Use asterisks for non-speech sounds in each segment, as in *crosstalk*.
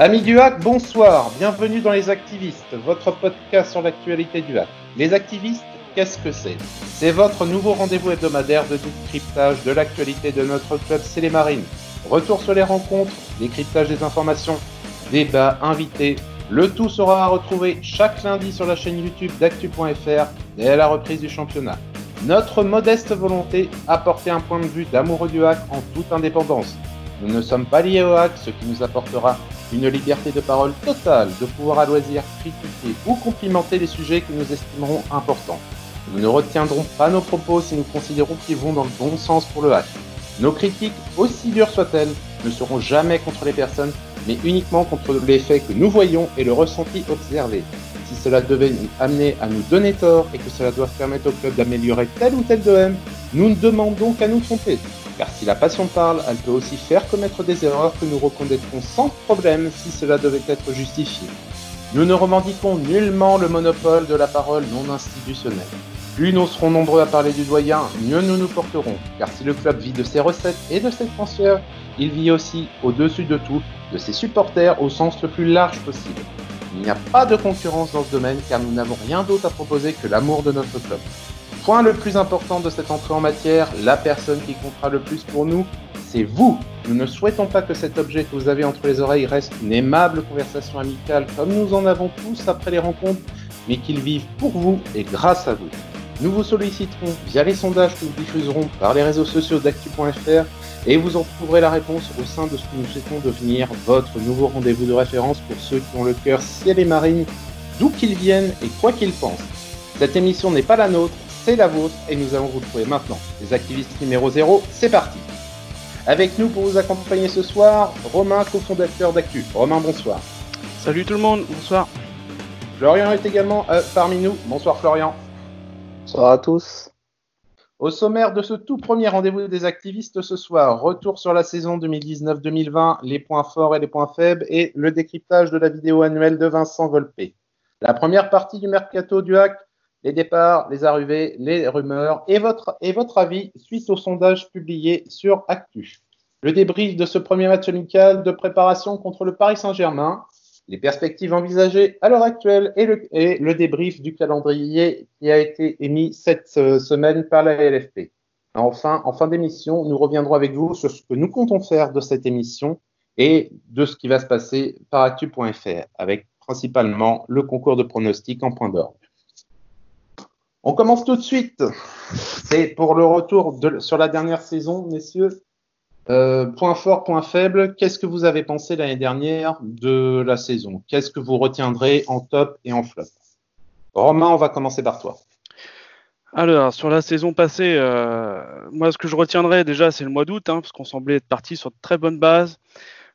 Amis du hack, bonsoir, bienvenue dans Les Activistes, votre podcast sur l'actualité du hack. Les Activistes, qu'est-ce que c'est? C'est votre nouveau rendez-vous hebdomadaire de décryptage de l'actualité de notre club C'est les Marines. Retour sur les rencontres, décryptage des informations, débats, invités, le tout sera à retrouver chaque lundi sur la chaîne YouTube d'actu.fr à la reprise du championnat. Notre modeste volonté, apporter un point de vue d'amoureux du hack en toute indépendance. Nous ne sommes pas liés au hack, ce qui nous apportera une liberté de parole totale, de pouvoir à loisir critiquer ou complimenter les sujets que nous estimerons importants. Nous ne retiendrons pas nos propos si nous considérons qu'ils vont dans le bon sens pour le hack. Nos critiques, aussi dures soient-elles, ne seront jamais contre les personnes, mais uniquement contre les faits que nous voyons et le ressenti observé. Si cela devait nous amener à nous donner tort et que cela doit permettre au club d'améliorer tel ou tel de nous ne demandons qu'à nous tromper. Car si la passion parle, elle peut aussi faire commettre des erreurs que nous reconnaîtrons sans problème si cela devait être justifié. Nous ne revendiquons nullement le monopole de la parole non institutionnelle. Plus nous serons nombreux à parler du doyen, mieux nous nous porterons. Car si le club vit de ses recettes et de ses transferts, il vit aussi, au-dessus de tout, de ses supporters au sens le plus large possible. Il n'y a pas de concurrence dans ce domaine car nous n'avons rien d'autre à proposer que l'amour de notre club. Point le plus important de cette entrée en matière, la personne qui comptera le plus pour nous, c'est vous. Nous ne souhaitons pas que cet objet que vous avez entre les oreilles reste une aimable conversation amicale comme nous en avons tous après les rencontres, mais qu'il vive pour vous et grâce à vous. Nous vous solliciterons via les sondages que nous diffuserons par les réseaux sociaux d'actu.fr et vous en trouverez la réponse au sein de ce que nous souhaitons devenir votre nouveau rendez-vous de référence pour ceux qui ont le cœur ciel et marine, d'où qu'ils viennent et quoi qu'ils pensent. Cette émission n'est pas la nôtre, c'est la vôtre et nous allons vous trouver maintenant. Les activistes numéro 0, c'est parti. Avec nous pour vous accompagner ce soir, Romain, cofondateur d'Actu. Romain, bonsoir. Salut tout le monde, bonsoir. Florian est également euh, parmi nous. Bonsoir Florian. Bonsoir à tous. Au sommaire de ce tout premier rendez-vous des activistes ce soir, retour sur la saison 2019-2020, les points forts et les points faibles et le décryptage de la vidéo annuelle de Vincent Volpe. La première partie du mercato du hack les départs, les arrivées, les rumeurs et votre, avis suite au sondage publié sur Actu. Le débrief de ce premier match amical de préparation contre le Paris Saint-Germain, les perspectives envisagées à l'heure actuelle et le, et débrief du calendrier qui a été émis cette euh, semaine par la LFP. Enfin, en fin d'émission, nous reviendrons avec vous sur ce que nous comptons faire de cette émission et de ce qui va se passer par actu.fr, avec principalement le concours de pronostics en point d'ordre. On commence tout de suite. C'est pour le retour sur la dernière saison, messieurs. Euh, point fort, point faible. Qu'est-ce que vous avez pensé l'année dernière de la saison? Qu'est-ce que vous retiendrez en top et en flop? Romain, on va commencer par toi. Alors, sur la saison passée, euh, moi, ce que je retiendrai déjà, c'est le mois d'août, hein, parce qu'on semblait être parti sur de très bonnes bases.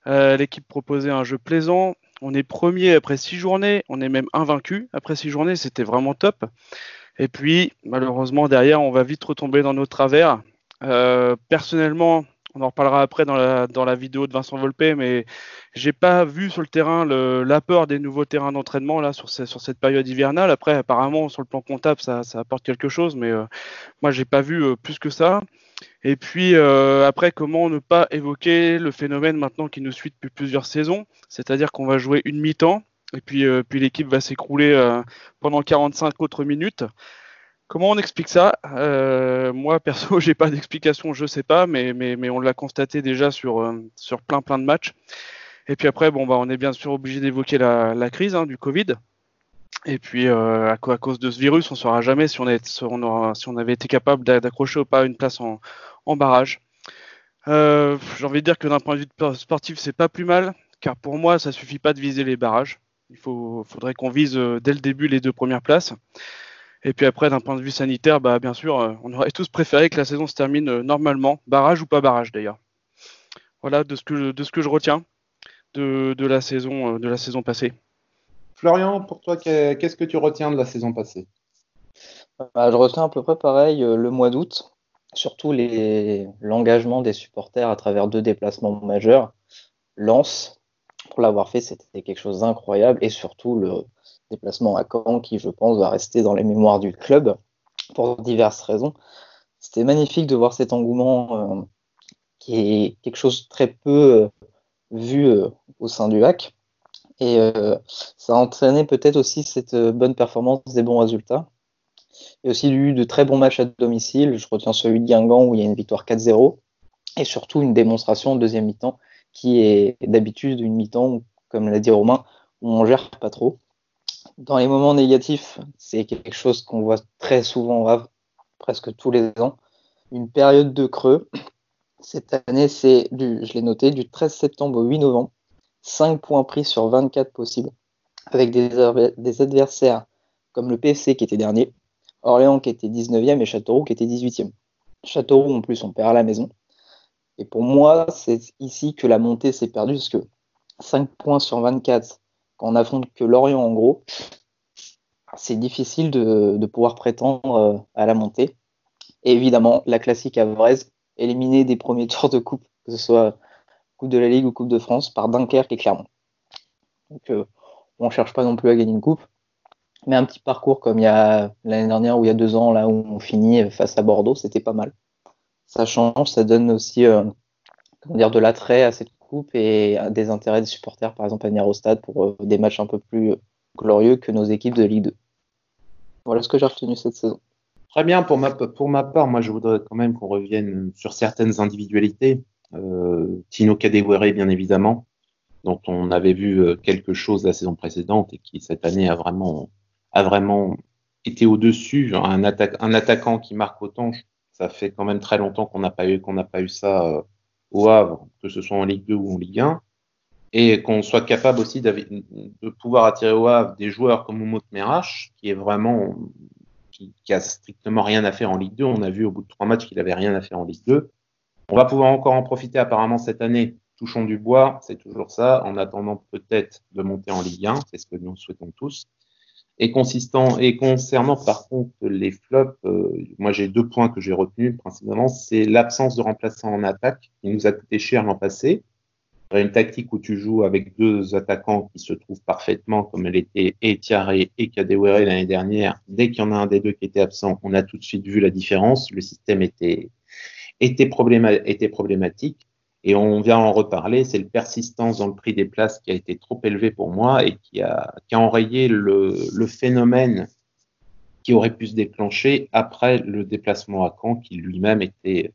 Euh, l'équipe proposait un jeu plaisant. On est premier après six journées. On est même invaincu après six journées. C'était vraiment top. Et puis, malheureusement, derrière, on va vite retomber dans nos travers. Euh, personnellement, on en reparlera après dans la, dans la vidéo de Vincent Volpe, mais j'ai pas vu sur le terrain l'apport des nouveaux terrains d'entraînement sur, sur, cette période hivernale. Après, apparemment, sur le plan comptable, ça, ça apporte quelque chose, mais euh, moi, j'ai pas vu euh, plus que ça. Et puis euh, après, comment ne pas évoquer le phénomène maintenant qui nous suit depuis plusieurs saisons, c'est-à-dire qu'on va jouer une mi-temps et puis, euh, puis l'équipe va s'écrouler euh, pendant 45 autres minutes. Comment on explique ça? Euh, Moi, perso, *laughs* j'ai pas d'explication, je sais pas, mais, mais, mais on l'a constaté déjà sur, sur plein plein de matchs. Et puis après, bon, bah, on est bien sûr obligé d'évoquer la, crise hein, du Covid. Et puis, à, cause de ce virus, on ne saura jamais si on, si on, si on avait été capable d'accrocher ou pas une place en, barrage. J'ai envie de dire que d'un point de vue sportif, c'est pas plus mal, car pour moi, ça suffit pas de viser les barrages. Il faut, faudrait qu'on vise euh, dès le début les deux premières places. Et puis après, d'un point de vue sanitaire, bah, bien sûr, euh, on aurait tous préféré que la saison se termine euh, normalement, barrage ou pas barrage d'ailleurs. Voilà de ce que, de ce que je retiens de, de la, saison, de la saison passée. Florian, pour toi, qu'est-ce que tu retiens de la saison passée? Bah, Je retiens à peu près pareil le mois d'août, surtout l'engagement des supporters à travers deux déplacements majeurs. Lens, pour l'avoir fait, c'était quelque chose d'incroyable et surtout le déplacement à Caen qui, je pense, va rester dans les mémoires du club pour diverses raisons. C'était magnifique de voir cet engouement euh, qui est quelque chose de très peu euh, vu euh, au sein du hack. Et ça a entraîné peut-être aussi cette bonne performance, des bons résultats. Il y a aussi eu de très bons matchs à domicile. Je retiens celui de Guingamp où il y a une victoire 4-0. Et surtout une démonstration en deuxième mi-temps qui est d'habitude une mi-temps, comme l'a dit Romain, où on gère pas trop. Dans les moments négatifs, c'est quelque chose qu'on voit très souvent presque tous les ans. Une période de creux. Cette année, c'est je l'ai noté, du 13 septembre au 8 novembre. 5 points pris sur 24 possibles, avec des, des adversaires comme le PFC qui était dernier, Orléans qui était 19e et Châteauroux qui était 18e. Châteauroux, en plus, on perd à la maison. Et pour moi, c'est ici que la montée s'est perdue, parce que 5 points sur 24, quand on affronte que Lorient en gros, c'est difficile de, pouvoir prétendre euh, à la montée. Et évidemment, la classique Avrez, éliminée des premiers *laughs* tours de coupe, que ce soit Coupe de la Ligue ou Coupe de France, par Dunkerque et Clermont. Donc, euh, on ne cherche pas non plus à gagner une coupe, mais un petit parcours comme il y a l'année dernière ou il y a deux ans, là où on finit face à Bordeaux, c'était pas mal. Ça change, ça donne aussi euh, comment dire, de l'attrait à cette coupe et des intérêts des supporters, par exemple à venir au stade pour euh, des matchs un peu plus glorieux que nos équipes de Ligue 2. Voilà ce que j'ai retenu cette saison. Très bien, pour ma, pour ma part, moi je voudrais quand même qu'on revienne sur certaines individualités. Euh, Tino Kadewere, bien évidemment, dont on avait vu quelque chose la saison précédente et qui cette année a vraiment a vraiment été au-dessus. Un, un attaquant qui marque autant, ça fait quand même très longtemps qu'on n'a pas eu qu'on n'a pas eu ça euh, au Havre, que ce soit en Ligue 2 ou en Ligue 1, et qu'on soit capable aussi de pouvoir attirer au Havre des joueurs comme Moumou Merash, qui est vraiment qui, qui, a strictement rien à faire en Ligue 2. On a vu au bout de trois matchs qu'il avait rien à faire en Ligue 2. On va pouvoir encore en profiter apparemment cette année. Touchons du bois, c'est toujours ça, en attendant peut-être de monter en Ligue 1, c'est ce que nous souhaitons tous. Et consistant et concernant par contre les flops, euh, moi j'ai deux points que j'ai retenus principalement, c'est l'absence de remplaçant en attaque qui nous a coûté cher l'an passé. Une tactique où tu joues avec deux attaquants qui se trouvent parfaitement, comme elle était et Thierry et Kadewere l'année dernière. Dès qu'il y en a un des deux qui était absent, on a tout de suite vu la différence. Le système était, était problématique. Et on vient en reparler, c'est le persistance dans le prix des places qui a été trop élevé pour moi et qui a, qui a enrayé le, le, phénomène qui aurait pu se déclencher après le déplacement à Caen, qui lui-même était,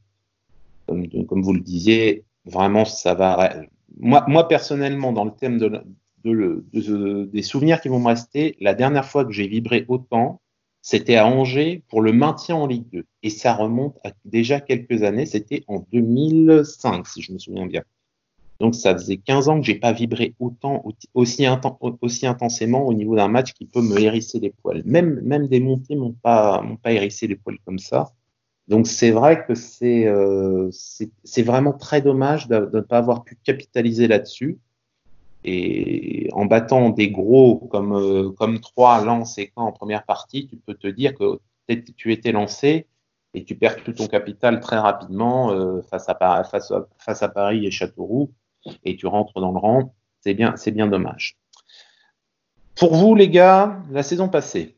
comme, vous le disiez, vraiment ça va. Moi, personnellement, dans le thème de, de, de, des souvenirs qui vont me rester, la dernière fois que j'ai vibré autant, c'était à Angers pour le maintien en Ligue 2. Et ça remonte à déjà quelques années, c'était en 2005, si je me souviens bien. Donc ça faisait 15 ans que j'ai pas vibré autant, aussi, aussi intensément au niveau d'un match qui peut me hérisser les poils. Même, des montées m'ont pas, m'ont pas hérissé les poils comme ça. Donc c'est vrai que c'est, euh, c'est vraiment très dommage de ne pas avoir pu capitaliser là-dessus. Et en battant des gros comme, euh, comme 3, Lens et Caen en première partie, tu peux te dire que tu étais lancé et tu perds tout ton capital très rapidement euh, face, à, Paris et Châteauroux et tu rentres dans le rang. C'est bien, c'est bien dommage. Pour vous, les gars, la saison passée,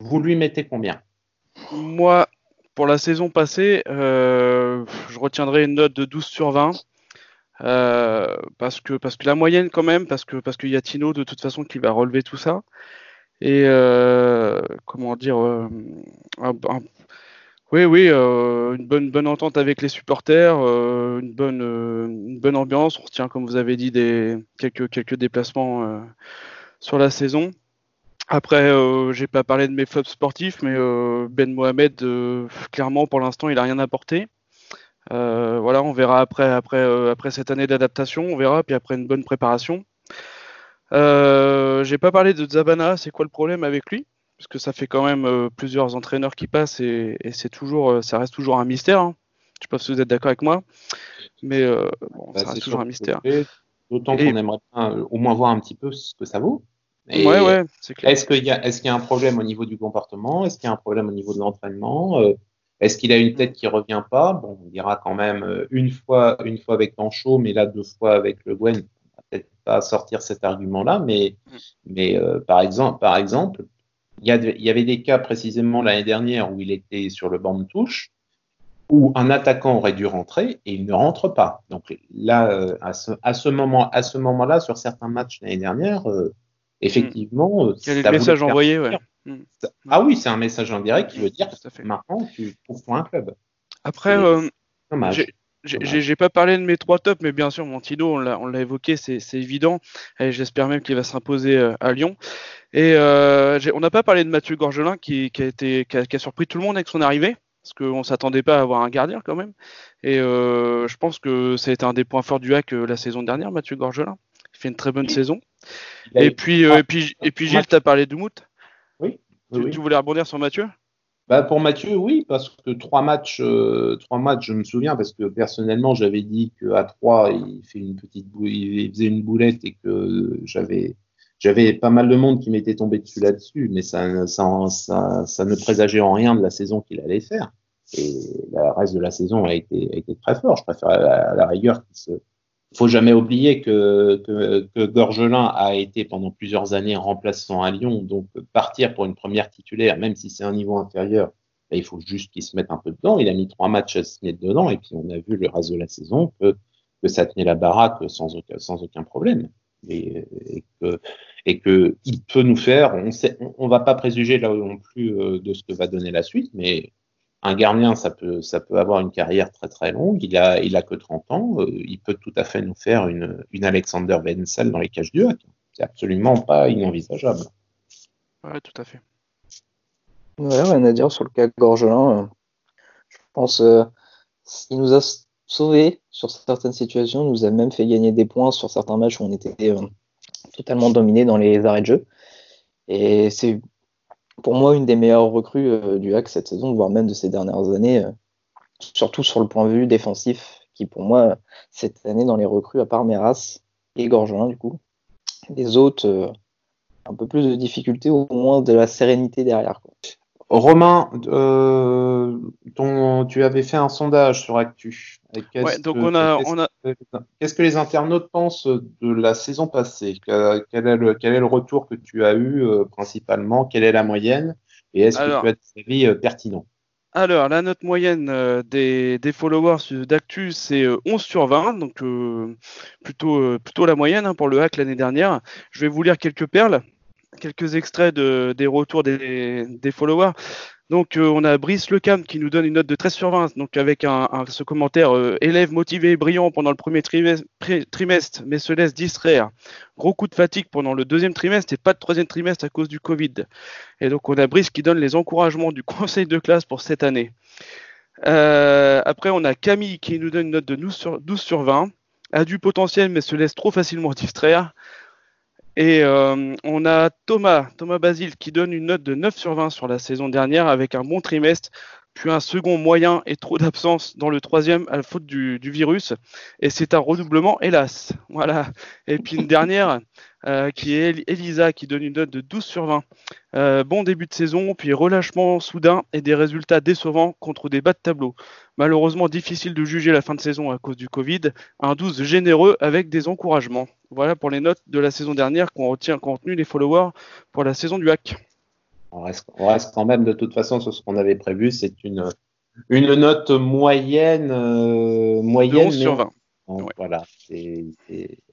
vous lui mettez combien? Moi, pour la saison passée, euh, je retiendrai une note de 12 sur 20. Euh, parce que parce que la moyenne quand même, parce que parce qu'il y a Tino de toute façon qui va relever tout ça. Et euh, comment dire, euh, oui oui, une bonne bonne entente avec les supporters, une bonne une bonne ambiance. On retient comme vous avez dit des quelques quelques déplacements sur la saison. Après, j'ai pas parlé de mes flops sportifs, mais Ben Mohamed, clairement pour l'instant, il a rien apporté. Euh, voilà, on verra après, après, euh, après cette année d'adaptation, on verra, puis après une bonne préparation. Euh, j'ai pas parlé de Zabana, c'est quoi le problème avec lui? Parce que ça fait quand même plusieurs entraîneurs qui passent et, c'est toujours, ça reste toujours un mystère. Hein. Je sais pas si vous êtes d'accord avec moi, mais bon, bah, ça reste toujours un mystère. D'autant qu'on aimerait au moins voir un petit peu ce que ça vaut. ouais, ouais, c'est clair. Est-ce qu'il y, est qu'il y, a un problème au niveau du comportement? Est-ce qu'il y a un problème au niveau de l'entraînement? Est-ce qu'il a une tête qui revient pas? Bon, on dira quand même euh, une fois, une fois avec Tancho, mais là deux fois avec Le Gwen. On va peut-être pas sortir cet argument-là, mais, mais euh, par exemple, par exemple, il y, avait des cas précisément l'année dernière où il était sur le banc de touche. où un attaquant aurait dû rentrer et il ne rentre pas. Donc là, euh, à ce, à ce moment, à ce moment-là, sur certains matchs l'année dernière, euh, effectivement, hmm. quel est le message envoyé ouais. Hmm. Ah oui, c'est un message indirect qui veut dire que maintenant tu trouves un club. Après, euh, j'ai pas parlé de mes trois tops, mais bien sûr, Montino, on l'a évoqué, c'est évident. Et j'espère même qu'il va s'imposer à Lyon. Et on n'a pas parlé de Mathieu Gorgelin qui, a été, qui a surpris tout le monde avec son arrivée parce qu'on ne s'attendait pas à avoir un gardien quand même. Et euh, je pense que ça a été un des points forts du hack euh, la saison dernière, Mathieu Gorgelin. Il fait une très bonne saison. Et puis, euh, et puis, et puis Gilles, tu as parlé Oui. Tu, voulais rebondir sur Mathieu? Bah pour Mathieu, oui, parce que trois matchs, trois matchs, je me souviens, parce que personnellement, j'avais dit qu'à trois, il fait une petite il faisait une boulette et que j'avais, j'avais pas mal de monde qui m'était tombé dessus là-dessus, mais ça, ça, ça, ça, ne présageait en rien de la saison qu'il allait faire. Et le reste de la saison a été, a été très fort. Je préfère à la, rigueur qu'il se. Faut jamais oublier que, que, Gorgelin a été pendant plusieurs années remplaçant à Lyon, donc partir pour une première titulaire, même si c'est un niveau inférieur, ben, il faut juste qu'il se mette un peu dedans. Il a mis trois matchs à se mettre dedans, et puis on a vu le reste de la saison que, que ça tenait la baraque sans aucun, sans aucun problème. Et, et que et que il peut nous faire. On on, va pas préjuger là non plus euh, de ce que va donner la suite, mais un gardien, ça peut, ça peut avoir une carrière très très longue. Il a, il a que 30 ans. Euh, il peut tout à fait nous faire une, une Alexander Wenzel dans les cages du hack. C'est absolument pas inenvisageable. Ouais, tout à fait. Ouais, rien à dire sur le cas Gorgelin. Je pense euh, il nous a sauvé sur certaines situations, il nous a même fait gagner des points sur certains matchs où on était totalement dominé dans les arrêts de jeu. Et c'est pour moi une des meilleures recrues euh, du hack cette saison, voire même de ces dernières années, euh, surtout sur le point de vue défensif, qui pour moi, cette année dans les recrues, à part Meras et Gorgelin du coup, les autres, euh, un peu plus de difficultés, au moins de la sérénité derrière. Romain, ton, tu avais fait un sondage sur Actu. Ouais, donc on a, on a... Qu'est-ce que les internautes pensent de la saison passée? Quel est, le, quel est le retour que tu as eu euh, principalement? Quelle est la moyenne? Et est-ce que tu as des avis euh, pertinents? Alors, la note moyenne euh, des, des, followers d'Actu, c'est 11 sur 20, donc plutôt, plutôt la moyenne hein, pour le hack l'année dernière. Je vais vous lire quelques perles, quelques extraits de, des retours des, des followers. Donc euh, on a Brice Lecam qui nous donne une note de 13 sur 20, donc avec un, ce commentaire euh, élève motivé et brillant pendant le premier trimestre, mais se laisse distraire. Gros coup de fatigue pendant le deuxième trimestre et pas de troisième trimestre à cause du Covid. Et donc on a Brice qui donne les encouragements du *laughs* conseil de classe pour cette année. Euh, après on a Camille qui nous donne une note de 12 sur, 12 sur 20. A du potentiel mais se laisse trop facilement distraire. Et euh, on a Thomas, Thomas Basile, qui donne une note de 9 sur 20 sur la saison dernière avec un bon trimestre, puis un second moyen et trop d'absence dans le troisième à la faute du, virus. Et c'est un redoublement, hélas. Voilà. Et puis une dernière euh, qui est Elisa, qui donne une note de 12 sur 20. Euh, bon début de saison, puis relâchement soudain et des résultats décevants contre des bas de tableau. Malheureusement, difficile de juger la fin de saison à cause du Covid. Un 12 généreux avec des encouragements. Voilà pour les notes de la saison dernière qu'on retient, contenu les followers pour la saison du hack. On reste, quand même de toute façon sur ce qu'on avait prévu. C'est une, une note moyenne. Euh, moyenne sur 20. Voilà.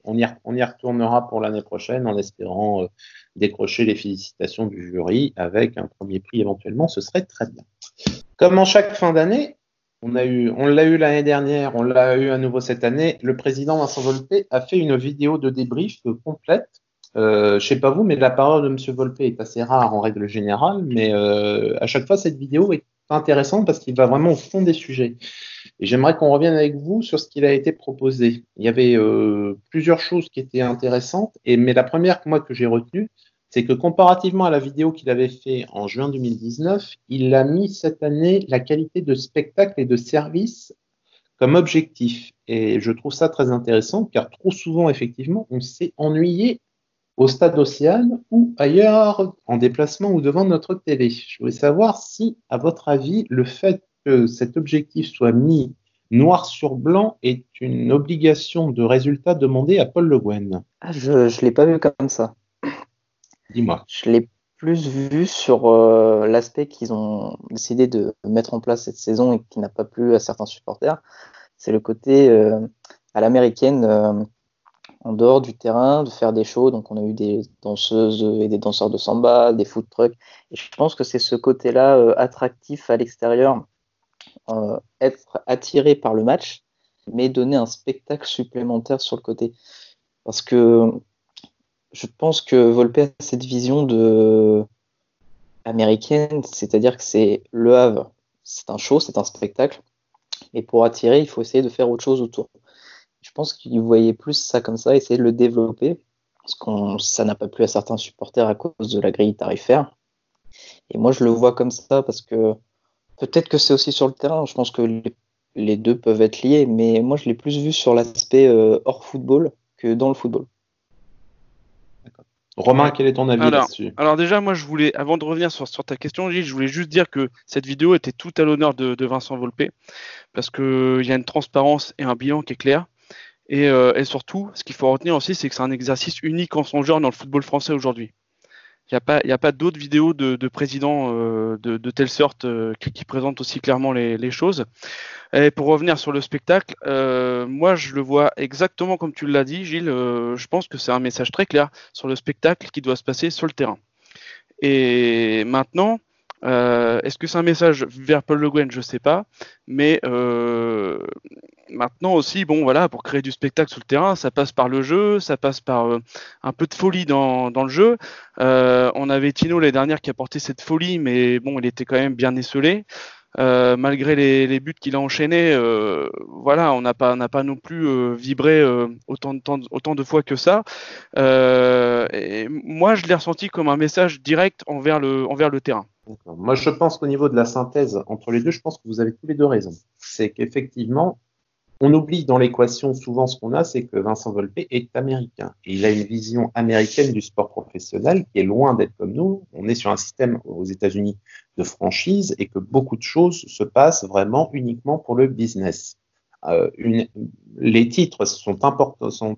on, y, on y retournera pour l'année prochaine en espérant euh, décrocher les félicitations du jury avec un premier prix éventuellement. Ce serait très bien. Comme en chaque fin d'année, on a eu, on l'a eu l'année dernière, on l'a eu à nouveau cette année. Le président Vincent Volpe a fait une vidéo de débrief complète euh, je sais pas vous, mais la parole de M. Volpe est assez rare en règle générale, mais euh, à chaque fois, cette vidéo est intéressante parce qu'il va vraiment au fond des sujets. Et j'aimerais qu'on revienne avec vous sur ce qu'il a été proposé. Il y avait euh, plusieurs choses qui étaient intéressantes, et, mais la première moi que j'ai retenue, c'est que comparativement à la vidéo qu'il avait fait en juin 2019, il a mis cette année la qualité de spectacle et de service comme objectif. Et je trouve ça très intéressant car trop souvent, effectivement, on s'est ennuyé au stade Océane ou ailleurs en déplacement ou devant notre télé. Je voulais savoir si, à votre avis, le fait que cet objectif soit mis noir sur blanc est une obligation de résultat demandée à Paul Le Guen. Ah, je ne l'ai pas vu comme ça. Dis-moi. Je l'ai plus vu sur euh, l'aspect qu'ils ont décidé de mettre en place cette saison et qui n'a pas plu à certains supporters. C'est le côté euh, à l'américaine, euh, en dehors du terrain, de faire des shows. Donc, on a eu des danseuses et des danseurs de samba, des food trucks. Et je pense que c'est ce côté-là attractif à l'extérieur, être attiré par le match, mais donner un spectacle supplémentaire sur le côté. Parce que je pense que Volpe a cette vision de américaine, c'est-à-dire que c'est le Havre, c'est un show, c'est un spectacle, et pour attirer, il faut essayer de faire autre chose autour. Je pense qu'il voyait plus ça comme ça, essayer de le développer, parce que ça n'a pas plu à certains supporters à cause de la grille tarifaire. Et moi, je le vois comme ça parce que peut-être que c'est aussi sur le terrain. Je pense que les, deux peuvent être liés, mais moi, je l'ai plus vu sur l'aspect euh, hors football que dans le football. Romain, quel est ton avis là-dessus? Alors déjà, moi, je voulais, avant de revenir sur, ta question, Gilles, je voulais juste dire que cette vidéo était tout à l'honneur de, Vincent Volpe, parce qu'il y a une transparence et un bilan qui est clair. Et, euh, et surtout, ce qu'il faut retenir aussi, c'est que c'est un exercice unique en son genre dans le football français aujourd'hui. Il n'y a pas, pas d'autres vidéos de, de présidents euh, de, de, telle sorte euh, qui, présentent aussi clairement les, les, choses. Et pour revenir sur le spectacle, euh, moi je le vois exactement comme tu l'as dit, Gilles. je pense que c'est un message très clair sur le spectacle qui doit se passer sur le terrain. Et maintenant, euh, est-ce que c'est un message vers Paul Le Guen? Je sais pas. Mais euh, maintenant aussi, bon, voilà, pour créer du spectacle sur le terrain, ça passe par le jeu, ça passe par euh, un peu de folie dans, le jeu. on avait Tino l'année dernière qui a porté cette folie, mais bon, il était quand même bien esselé. Euh, malgré les, les buts qu'il a enchaînés, euh, voilà, on n'a pas, non plus euh, vibré autant de fois que ça. moi, je l'ai ressenti comme un message direct envers le, envers le terrain. Moi, je pense qu'au niveau de la synthèse entre les deux, je pense que vous avez tous les deux raison. C'est qu'effectivement, on oublie dans l'équation souvent ce qu'on a, c'est que Vincent Volpe est américain. Il a une vision américaine du sport professionnel qui est loin d'être comme nous. On est sur un système aux États-Unis de franchise et que beaucoup de choses se passent vraiment uniquement pour le business. Euh, les titres sont,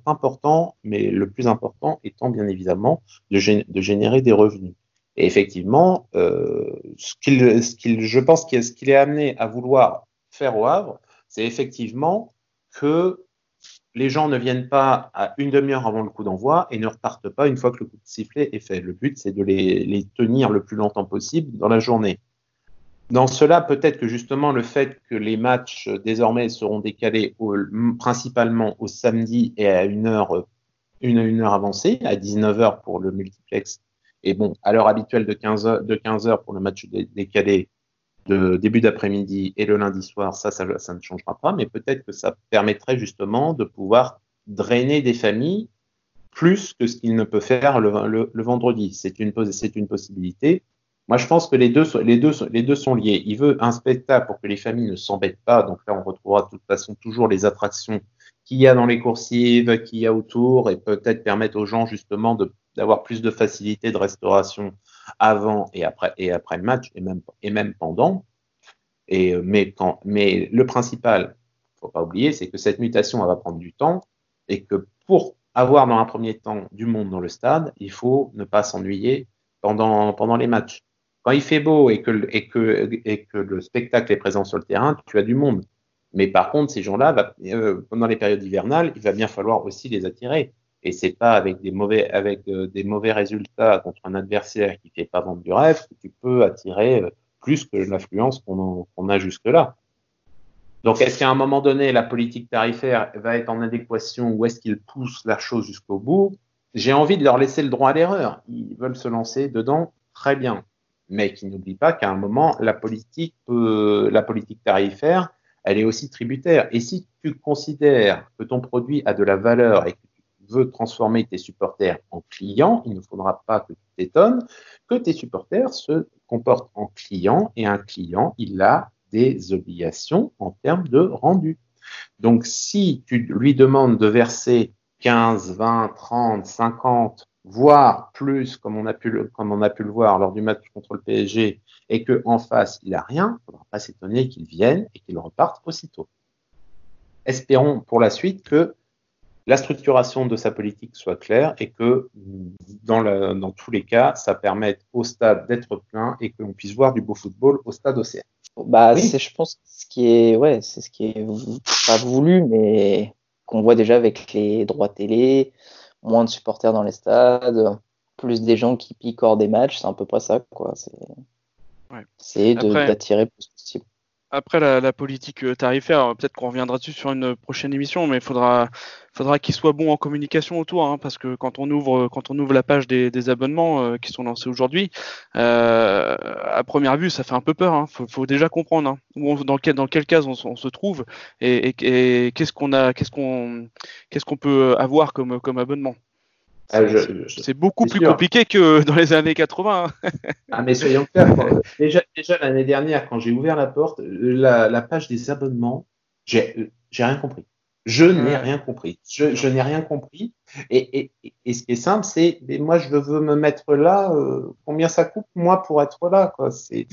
importants, mais le plus important étant bien évidemment de, générer des revenus. Et effectivement, euh, ce qu'il, je pense ce qu'il est amené à vouloir faire au Havre, c'est effectivement que les gens ne viennent pas à une demi-heure avant le coup d'envoi et ne repartent pas une fois que le coup de sifflet est fait. Le but, c'est de les, tenir le plus longtemps possible dans la journée. Dans cela, peut-être que justement le fait que les matchs désormais seront décalés principalement au samedi et à une heure, une, heure avancée, à 19h pour le multiplex, et bon, à l'heure habituelle de 15h, de 15 pour le match décalé, de début d'après-midi et le lundi soir, ça, ça, ne changera pas, mais peut-être que ça permettrait justement de pouvoir drainer des familles plus que ce qu'il ne peut faire le, vendredi. C'est une, une possibilité. Moi, je pense que les deux, les, deux, les deux sont liés. Il veut un spectacle pour que les familles ne s'embêtent pas. Donc là, on retrouvera de toute façon toujours les attractions qu'il y a dans les coursives, qu'il y a autour, et peut-être permettre aux gens justement d'avoir plus de facilité de restauration avant et après, et après le match, et même, et même pendant. Et, euh, mais, quand, mais le principal, faut pas oublier, c'est que cette mutation, va prendre du temps et que pour avoir dans un premier temps du monde dans le stade, il faut ne pas s'ennuyer pendant, pendant les matchs. Quand il fait beau et que, et, que, et que le spectacle est présent sur le terrain, tu as du monde. Mais par contre, ces gens-là, euh, pendant les périodes hivernales, il va bien falloir aussi les attirer. Et c'est pas avec des mauvais, avec euh, des mauvais résultats contre un adversaire qui fait pas vendre du rêve que tu peux attirer euh, plus que l'affluence qu'on a jusque-là. Donc, est-ce qu'à un moment donné, la politique tarifaire va être en adéquation ou est-ce qu'ils poussent la chose jusqu'au bout? J'ai envie de leur laisser le droit à l'erreur. Ils veulent se lancer dedans, très bien. Mais qu'ils n'oublient pas qu'à un moment, la politique, la politique tarifaire, elle est aussi tributaire. Et si tu considères que ton produit a de la valeur et que veux transformer tes supporters en clients, il ne faudra pas que tu t'étonnes que tes supporters se comportent en clients et un client, il a des obligations en termes de rendu. Donc, si tu lui demandes de verser 15, 20, 30, 50, voire plus, comme on a pu le, comme on a pu le voir lors du match contre le PSG, et que en face il a rien, il ne faudra pas s'étonner qu'il vienne et qu'il reparte aussitôt. Espérons pour la suite que la structuration de sa politique soit claire et que dans, le, dans tous les cas, ça permet au stade d'être plein et que l'on puisse voir du beau football au stade océan. Bah, c'est, je pense, ce qui est, ouais, c'est ce qui est pas voulu, mais qu'on voit déjà avec les droits télé, moins de supporters dans les stades, plus des gens qui piquent hors des matchs, c'est à peu près ça, quoi. C'est, c'est d'attirer plus possible. Après la, politique euh, tarifaire, peut-être qu'on reviendra dessus sur une prochaine émission, mais faudra, faudra qu'il soit bon en communication autour, hein, parce que quand on ouvre, quand on ouvre la page des, abonnements euh, qui sont lancés aujourd'hui, euh, à première vue, ça fait un peu peur. Hein. faut, déjà comprendre hein, dans quel dans quel cas on, se trouve et, qu'est-ce qu'on a, qu'est-ce qu'on qu'est-ce qu'on peut avoir comme comme abonnement. Ah, c'est beaucoup plus compliqué que *laughs* dans les années 80. Hein. ah, mais soyons clairs, déjà, déjà l'année dernière, quand j'ai ouvert la porte, la, la page des abonnements, j'ai rien compris. Je n'ai rien compris. Je, je n'ai rien compris. Et, et, et, ce qui est simple, c'est moi, je veux me mettre là. Euh, combien ça coûte, moi, pour être là quoi. C'est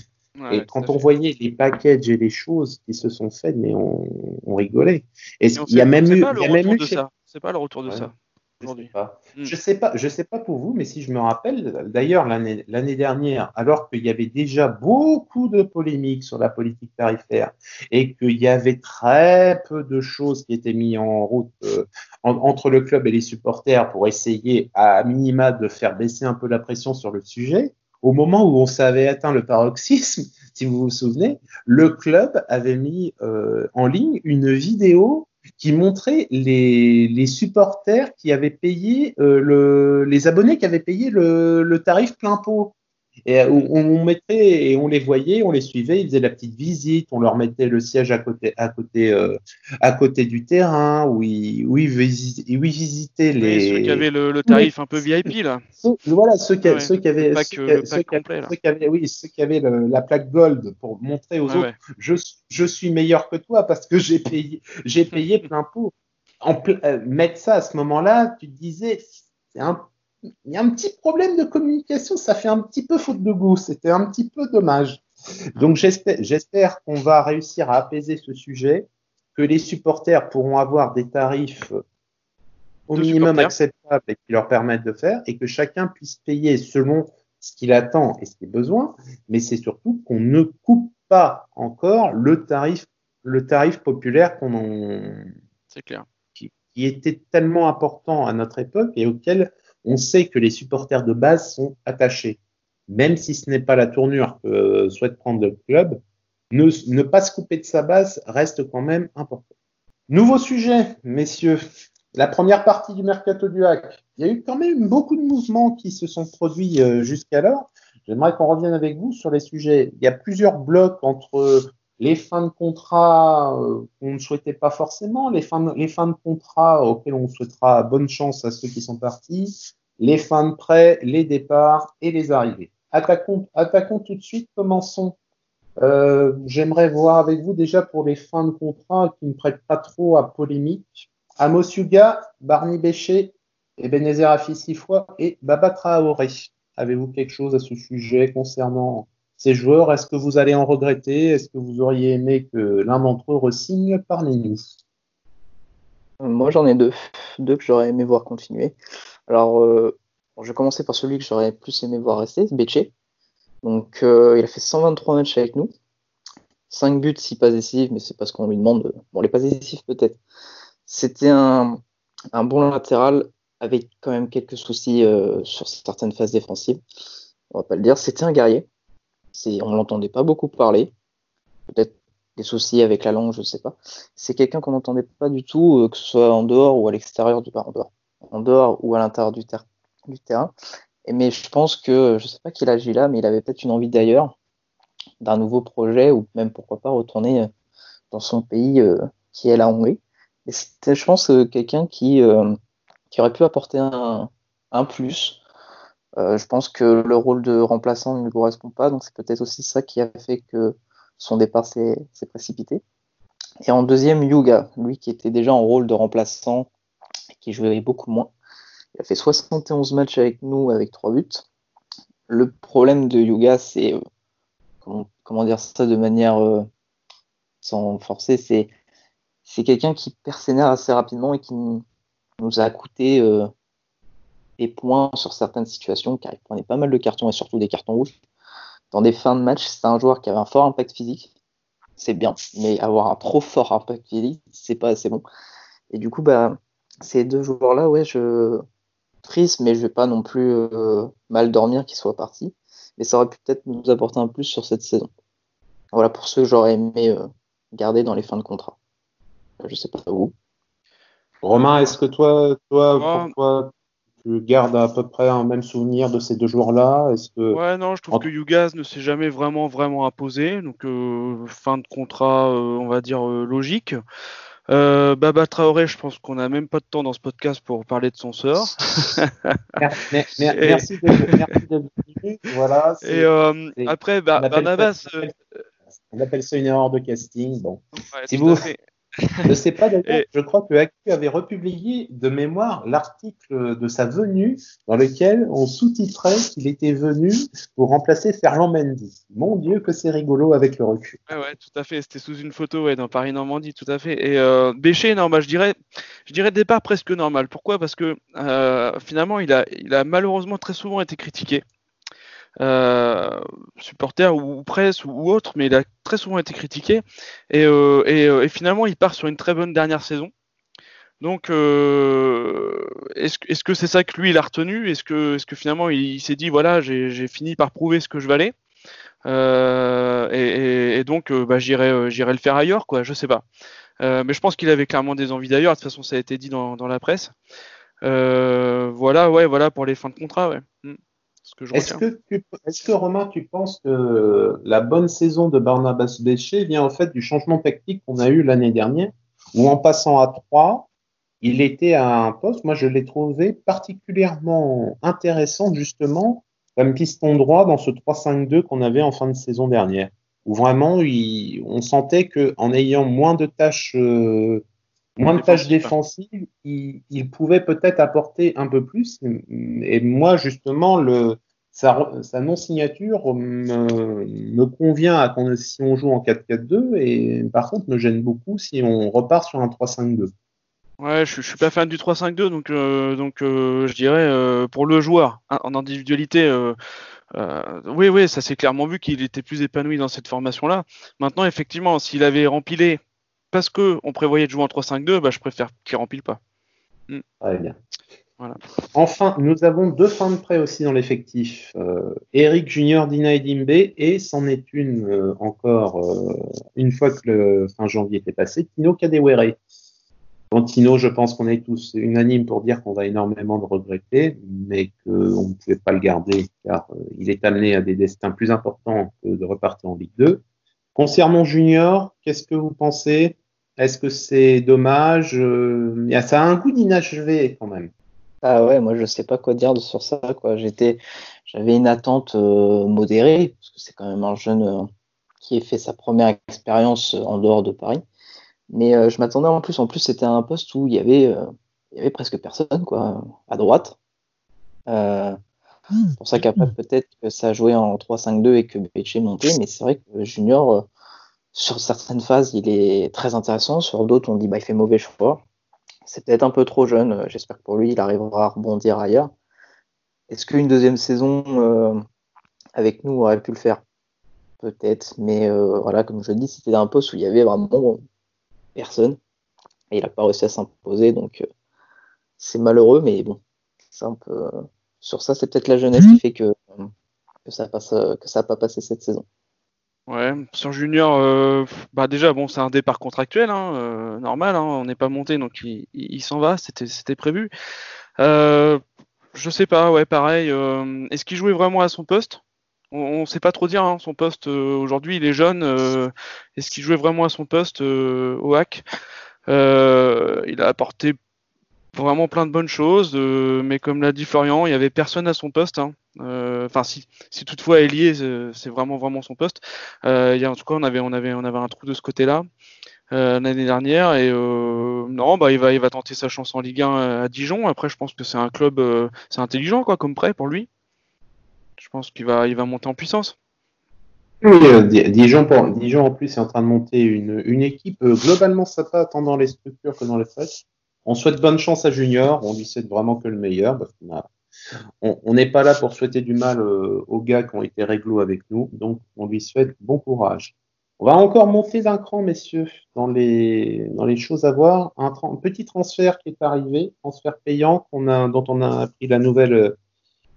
et quand on voyait les packages et les choses qui se sont faites, mais on, on rigolait. Et il y a même eu, il y a même eu. C'est pas le retour de ça. Je sais pas. Hmm. Je sais pas. Je sais pas pour vous, mais si je me rappelle, d'ailleurs l'année l'année dernière, alors qu'il y avait déjà beaucoup de polémiques sur la politique tarifaire et qu'il y avait très peu de choses qui étaient mises en route euh, entre le club et les supporters pour essayer à minima de faire baisser un peu la pression sur le sujet. Au moment où on s'avait atteint le paroxysme, *laughs* si vous vous souvenez, le club avait mis euh, en ligne une vidéo qui montrait les, les supporters qui avaient payé euh, le, les abonnés qui avaient payé le, le tarif plein pot. Et euh, on, on, mettait et on les voyait, on les suivait, ils faisaient la petite visite, on leur mettait le siège à côté, à côté, euh, à côté du terrain où ils, où ils, visitaient, où ils visitaient les. Oui, ceux qui avaient le, le tarif un peu VIP là. voilà, ceux qui, ceux qui avaient, ceux, ceux, qui avaient, oui, ceux qui avaient la plaque gold pour montrer aux autres, je, je suis meilleur que toi parce que j'ai payé, j'ai payé plein *laughs* pot. En, euh, mettre ça à ce moment-là, tu te disais, c'est un il y a un petit problème de communication, ça fait un petit peu faute de goût, c'était un petit peu dommage. Donc j'espère qu'on va réussir à apaiser ce sujet, que les supporters pourront avoir des tarifs au minimum acceptables et qui leur permettent de faire, et que chacun puisse payer selon ce qu'il attend et ce qu'il a besoin, mais c'est surtout qu'on ne coupe pas encore le tarif, le tarif populaire qu'on C'est clair. Qui, qui, était tellement important à notre époque et auquel on sait que les supporters de base sont attachés. Même si ce n'est pas la tournure que souhaite prendre le club, ne, pas se couper de sa base reste quand même important. Nouveau sujet, messieurs. La première partie du mercato du hack. Il y a eu quand même beaucoup de mouvements qui se sont produits euh, jusqu'alors. J'aimerais qu'on revienne avec vous sur les sujets. Il y a plusieurs blocs entre les fins de contrat euh, qu'on ne souhaitait pas forcément, les fins, de, les fins de contrat auxquelles on souhaitera bonne chance à ceux qui sont partis, les fins de prêt, les départs et les arrivées. Attaquons, attaquons tout de suite, commençons. Euh, J'aimerais voir avec vous déjà pour les fins de contrat qui ne prêtent pas trop à polémique. Amos Yuga, Barney Béché, Ebenezer Afisifois et Baba Traoré. Avez-vous quelque chose à ce sujet concernant ces joueurs, est-ce que vous allez en regretter? Est-ce que vous auriez aimé que l'un d'entre eux resigne Parlez-nous. Moi, j'en ai deux. Deux que j'aurais aimé voir continuer. Alors, euh, je vais commencer par celui que j'aurais plus aimé voir rester, Becce. Donc, euh, il a fait 123 matchs avec nous. 5 buts, 6 passes décisives, mais c'est parce qu'on lui demande. Bon, les passes décisives, peut-être. C'était un, un, bon latéral avec quand même quelques soucis euh, sur certaines phases défensives. On va pas le dire. C'était un guerrier on l'entendait pas beaucoup parler. Peut-être des soucis avec la langue, je sais pas. C'est quelqu'un qu'on n'entendait pas du tout, euh, que ce soit en dehors ou à l'extérieur du en dehors, en dehors ou à l'intérieur du, du, terrain. Et, mais je pense que, je sais pas qu'il agit là, mais il avait peut-être une envie d'ailleurs, d'un nouveau projet, ou même pourquoi pas retourner euh, dans son pays euh, qui est la Hongrie. Et c'était, je pense, quelqu'un qui, qui aurait pu apporter un, un plus, euh, je pense que le rôle de remplaçant ne lui correspond pas, donc c'est peut-être aussi ça qui a fait que son départ s'est précipité. Et en deuxième, Yuga, lui qui était déjà en rôle de remplaçant et qui jouait beaucoup moins. Il a fait 71 matchs avec nous avec 3 buts. Le problème de Yuga, c'est euh, comment, dire ça de manière euh, sans forcer, c'est quelqu'un qui nerfs assez rapidement et qui nous a coûté des points sur certaines situations, car il prenait pas mal de cartons et surtout des cartons rouges. Dans des fins de match, c'est un joueur qui avait un fort impact physique. C'est bien, mais avoir un trop fort impact physique, c'est pas assez bon. Et du coup, bah, ces deux joueurs-là, ouais, je triste, mais je vais pas non plus euh, mal dormir qu'ils soient partis. Mais ça aurait pu peut-être nous apporter un plus sur cette saison. Voilà pour ceux que j'aurais aimé euh, garder dans les fins de contrat. Je sais pas où. Romain, est-ce que toi, toi, pour toi, tu gardes à peu près un même souvenir de ces deux joueurs-là Est-ce que Ouais, non, je trouve que Yugaz ne s'est jamais vraiment vraiment imposé, donc euh, fin de contrat, on va dire logique. Euh, Baba Traoré, je pense qu'on n'a même pas de temps dans ce podcast pour parler de son sort. *laughs* merci, de, merci de Voilà. Et euh, après, bah, Barnabas. Euh, on appelle ça une erreur de casting. Bon. si vous, je ne sais pas d'ailleurs, je crois que Actu avait republié de mémoire l'article de sa venue dans lequel on sous-titrait qu'il était venu pour remplacer Ferland Mendy. Mon Dieu, que c'est rigolo avec le recul. Ouais, ouais, tout à fait. C'était sous une photo ouais, dans Paris-Normandie, tout à fait. Et euh, Bécher, non, bah, je dirais, je dirais départ presque normal. Pourquoi? Parce que euh, finalement, il a, il a malheureusement très souvent été critiqué. Euh, supporter ou, presse ou, autre, mais il a très souvent été critiqué. Et, euh, euh, et, finalement, il part sur une très bonne dernière saison. Donc, est-ce que c'est ça que lui, il a retenu? Est-ce que, est que finalement, il, s'est dit, voilà, j'ai fini par prouver ce que je valais? Et, donc, bah, j'irai le faire ailleurs, quoi, je sais pas. mais je pense qu'il avait clairement des envies d'ailleurs. De toute façon, ça a été dit dans, dans la presse. voilà, ouais, voilà pour les fins de contrat, ouais. Mm. Est-ce que, est que, Romain, tu penses que la bonne saison de Barnabas Bécher vient en fait du changement tactique qu'on a eu l'année dernière, où en passant à 3, il était à un poste, moi je l'ai trouvé particulièrement intéressant justement comme piston droit dans ce 3-5-2 qu'on avait en fin de saison dernière, où vraiment on sentait qu'en ayant moins de tâches euh, moins de tâches défensives, il, pouvait peut-être apporter un peu plus. Et moi, justement, le, sa, non-signature me, convient à, si on joue en 4-4-2 et par contre me gêne beaucoup si on repart sur un 3-5-2. Ouais, je, je, suis pas fan du 3-5-2, donc, euh, donc euh, je dirais euh, pour le joueur hein, en individualité, oui, oui, ça s'est clairement vu qu'il était plus épanoui dans cette formation-là. Maintenant, effectivement, s'il avait rempilé parce qu'on prévoyait de jouer en 3-5-2, bah, je préfère qu'il rempile pas. Très bien. Enfin, nous avons deux fins de prêt aussi dans l'effectif. Euh, Eric Junior, Dina et Dimbe, et c'en est une euh, encore, euh, une fois que le fin janvier était passé, Tino Kadewere. Bon, Tino, je pense qu'on est tous unanimes pour dire qu'on va énormément le regretter, mais qu'on ne pouvait pas le garder car il est amené à des destins plus importants que de repartir en Ligue 2. Concernant Junior, qu'est-ce que vous pensez? Est-ce que c'est dommage? Euh, Ça a un goût d'inachevé quand même. Ah ouais, moi je sais pas quoi dire sur ça. J'étais, j'avais une attente euh, modérée parce que c'est quand même un jeune euh, qui a fait sa première expérience en dehors de Paris. Mais je m'attendais en plus, en plus c'était un poste où il y avait, avait presque personne quoi, à droite. C'est pour ça qu'après, peut-être que ça a joué en 3-5-2 et que Becce montait, mais c'est vrai que Junior, euh, sur certaines phases, il est très intéressant. Sur d'autres, on dit bah, il fait mauvais choix. C'est peut-être un peu trop jeune. Euh, j'espère que pour lui, il arrivera à rebondir ailleurs. Est-ce qu'une deuxième saison euh, avec nous aurait pu le faire? Peut-être, mais voilà, comme je dis, c'était un poste où il y avait vraiment personne. Et il n'a pas réussi à s'imposer, donc c'est malheureux, mais bon, c'est un peu sur ça, c'est peut-être la jeunesse qui fait que, que ça passe, que ça n'a pas passé cette saison. Ouais, sur Junior, euh, bah déjà bon, c'est un départ contractuel, hein, euh, normal, hein, on n'est pas monté, donc il, s'en va, c'était prévu. Euh, je sais pas, ouais, pareil. Euh, est-ce qu'il jouait vraiment à son poste? On ne sait pas trop dire. Hein, son poste aujourd'hui, il est jeune. Est-ce qu'il jouait vraiment à son poste au hack? Il a apporté vraiment plein de bonnes choses, euh, mais comme l'a dit Florian, il y avait personne à son poste. Hein. Euh, enfin, si, si toutefois Elie, c'est vraiment vraiment son poste. Euh, en tout cas, on avait on avait on avait un trou de ce côté-là l'année dernière et non, bah il va il va tenter sa chance en Ligue 1 à Dijon. Après, je pense que c'est un club, c'est intelligent quoi comme prêt pour lui. Je pense qu'il va il va monter en puissance. Oui, Dijon, Dijon en plus est en train de monter une, une équipe globalement sympa tant dans les structures que dans les fêtes. On souhaite bonne chance à Junior. On lui souhaite vraiment que le meilleur parce on n'est pas là pour souhaiter du mal aux gars qui ont été réglo avec nous, donc on lui souhaite bon courage. On va encore monter d'un cran, messieurs, dans les, choses à voir. Un, petit transfert qui est arrivé, transfert payant dont on a appris la nouvelle euh,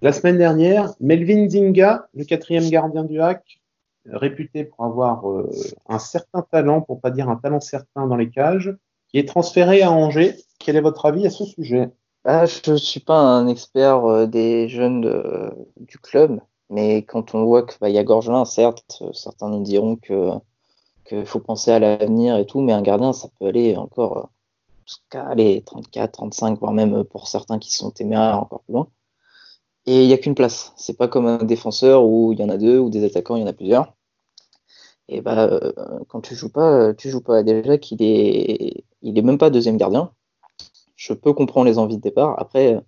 la semaine dernière. Melvin Zinga, le quatrième gardien du hack, réputé pour avoir euh, un certain talent, pour pas dire un talent certain dans les cages, qui est transféré à Angers. Quel est votre avis à ce sujet? Ah, Je ne suis pas un expert euh, des jeunes du club, mais quand on voit qu'il bah, y a Gorgelin, certes, certains nous diront que il faut penser à l'avenir et tout, mais un gardien, ça peut aller encore euh, jusqu'à aller 34, 35, voire même euh, pour certains qui sont téméraires encore plus loin. Et il n'y a qu'une place. C'est pas comme un défenseur où il y en a deux, ou des attaquants, il y en a plusieurs. Et bah, euh, quand tu joues pas, tu joues pas. Déjà qu'il est, il est même pas deuxième gardien. Je peux comprendre les envies de départ. Après,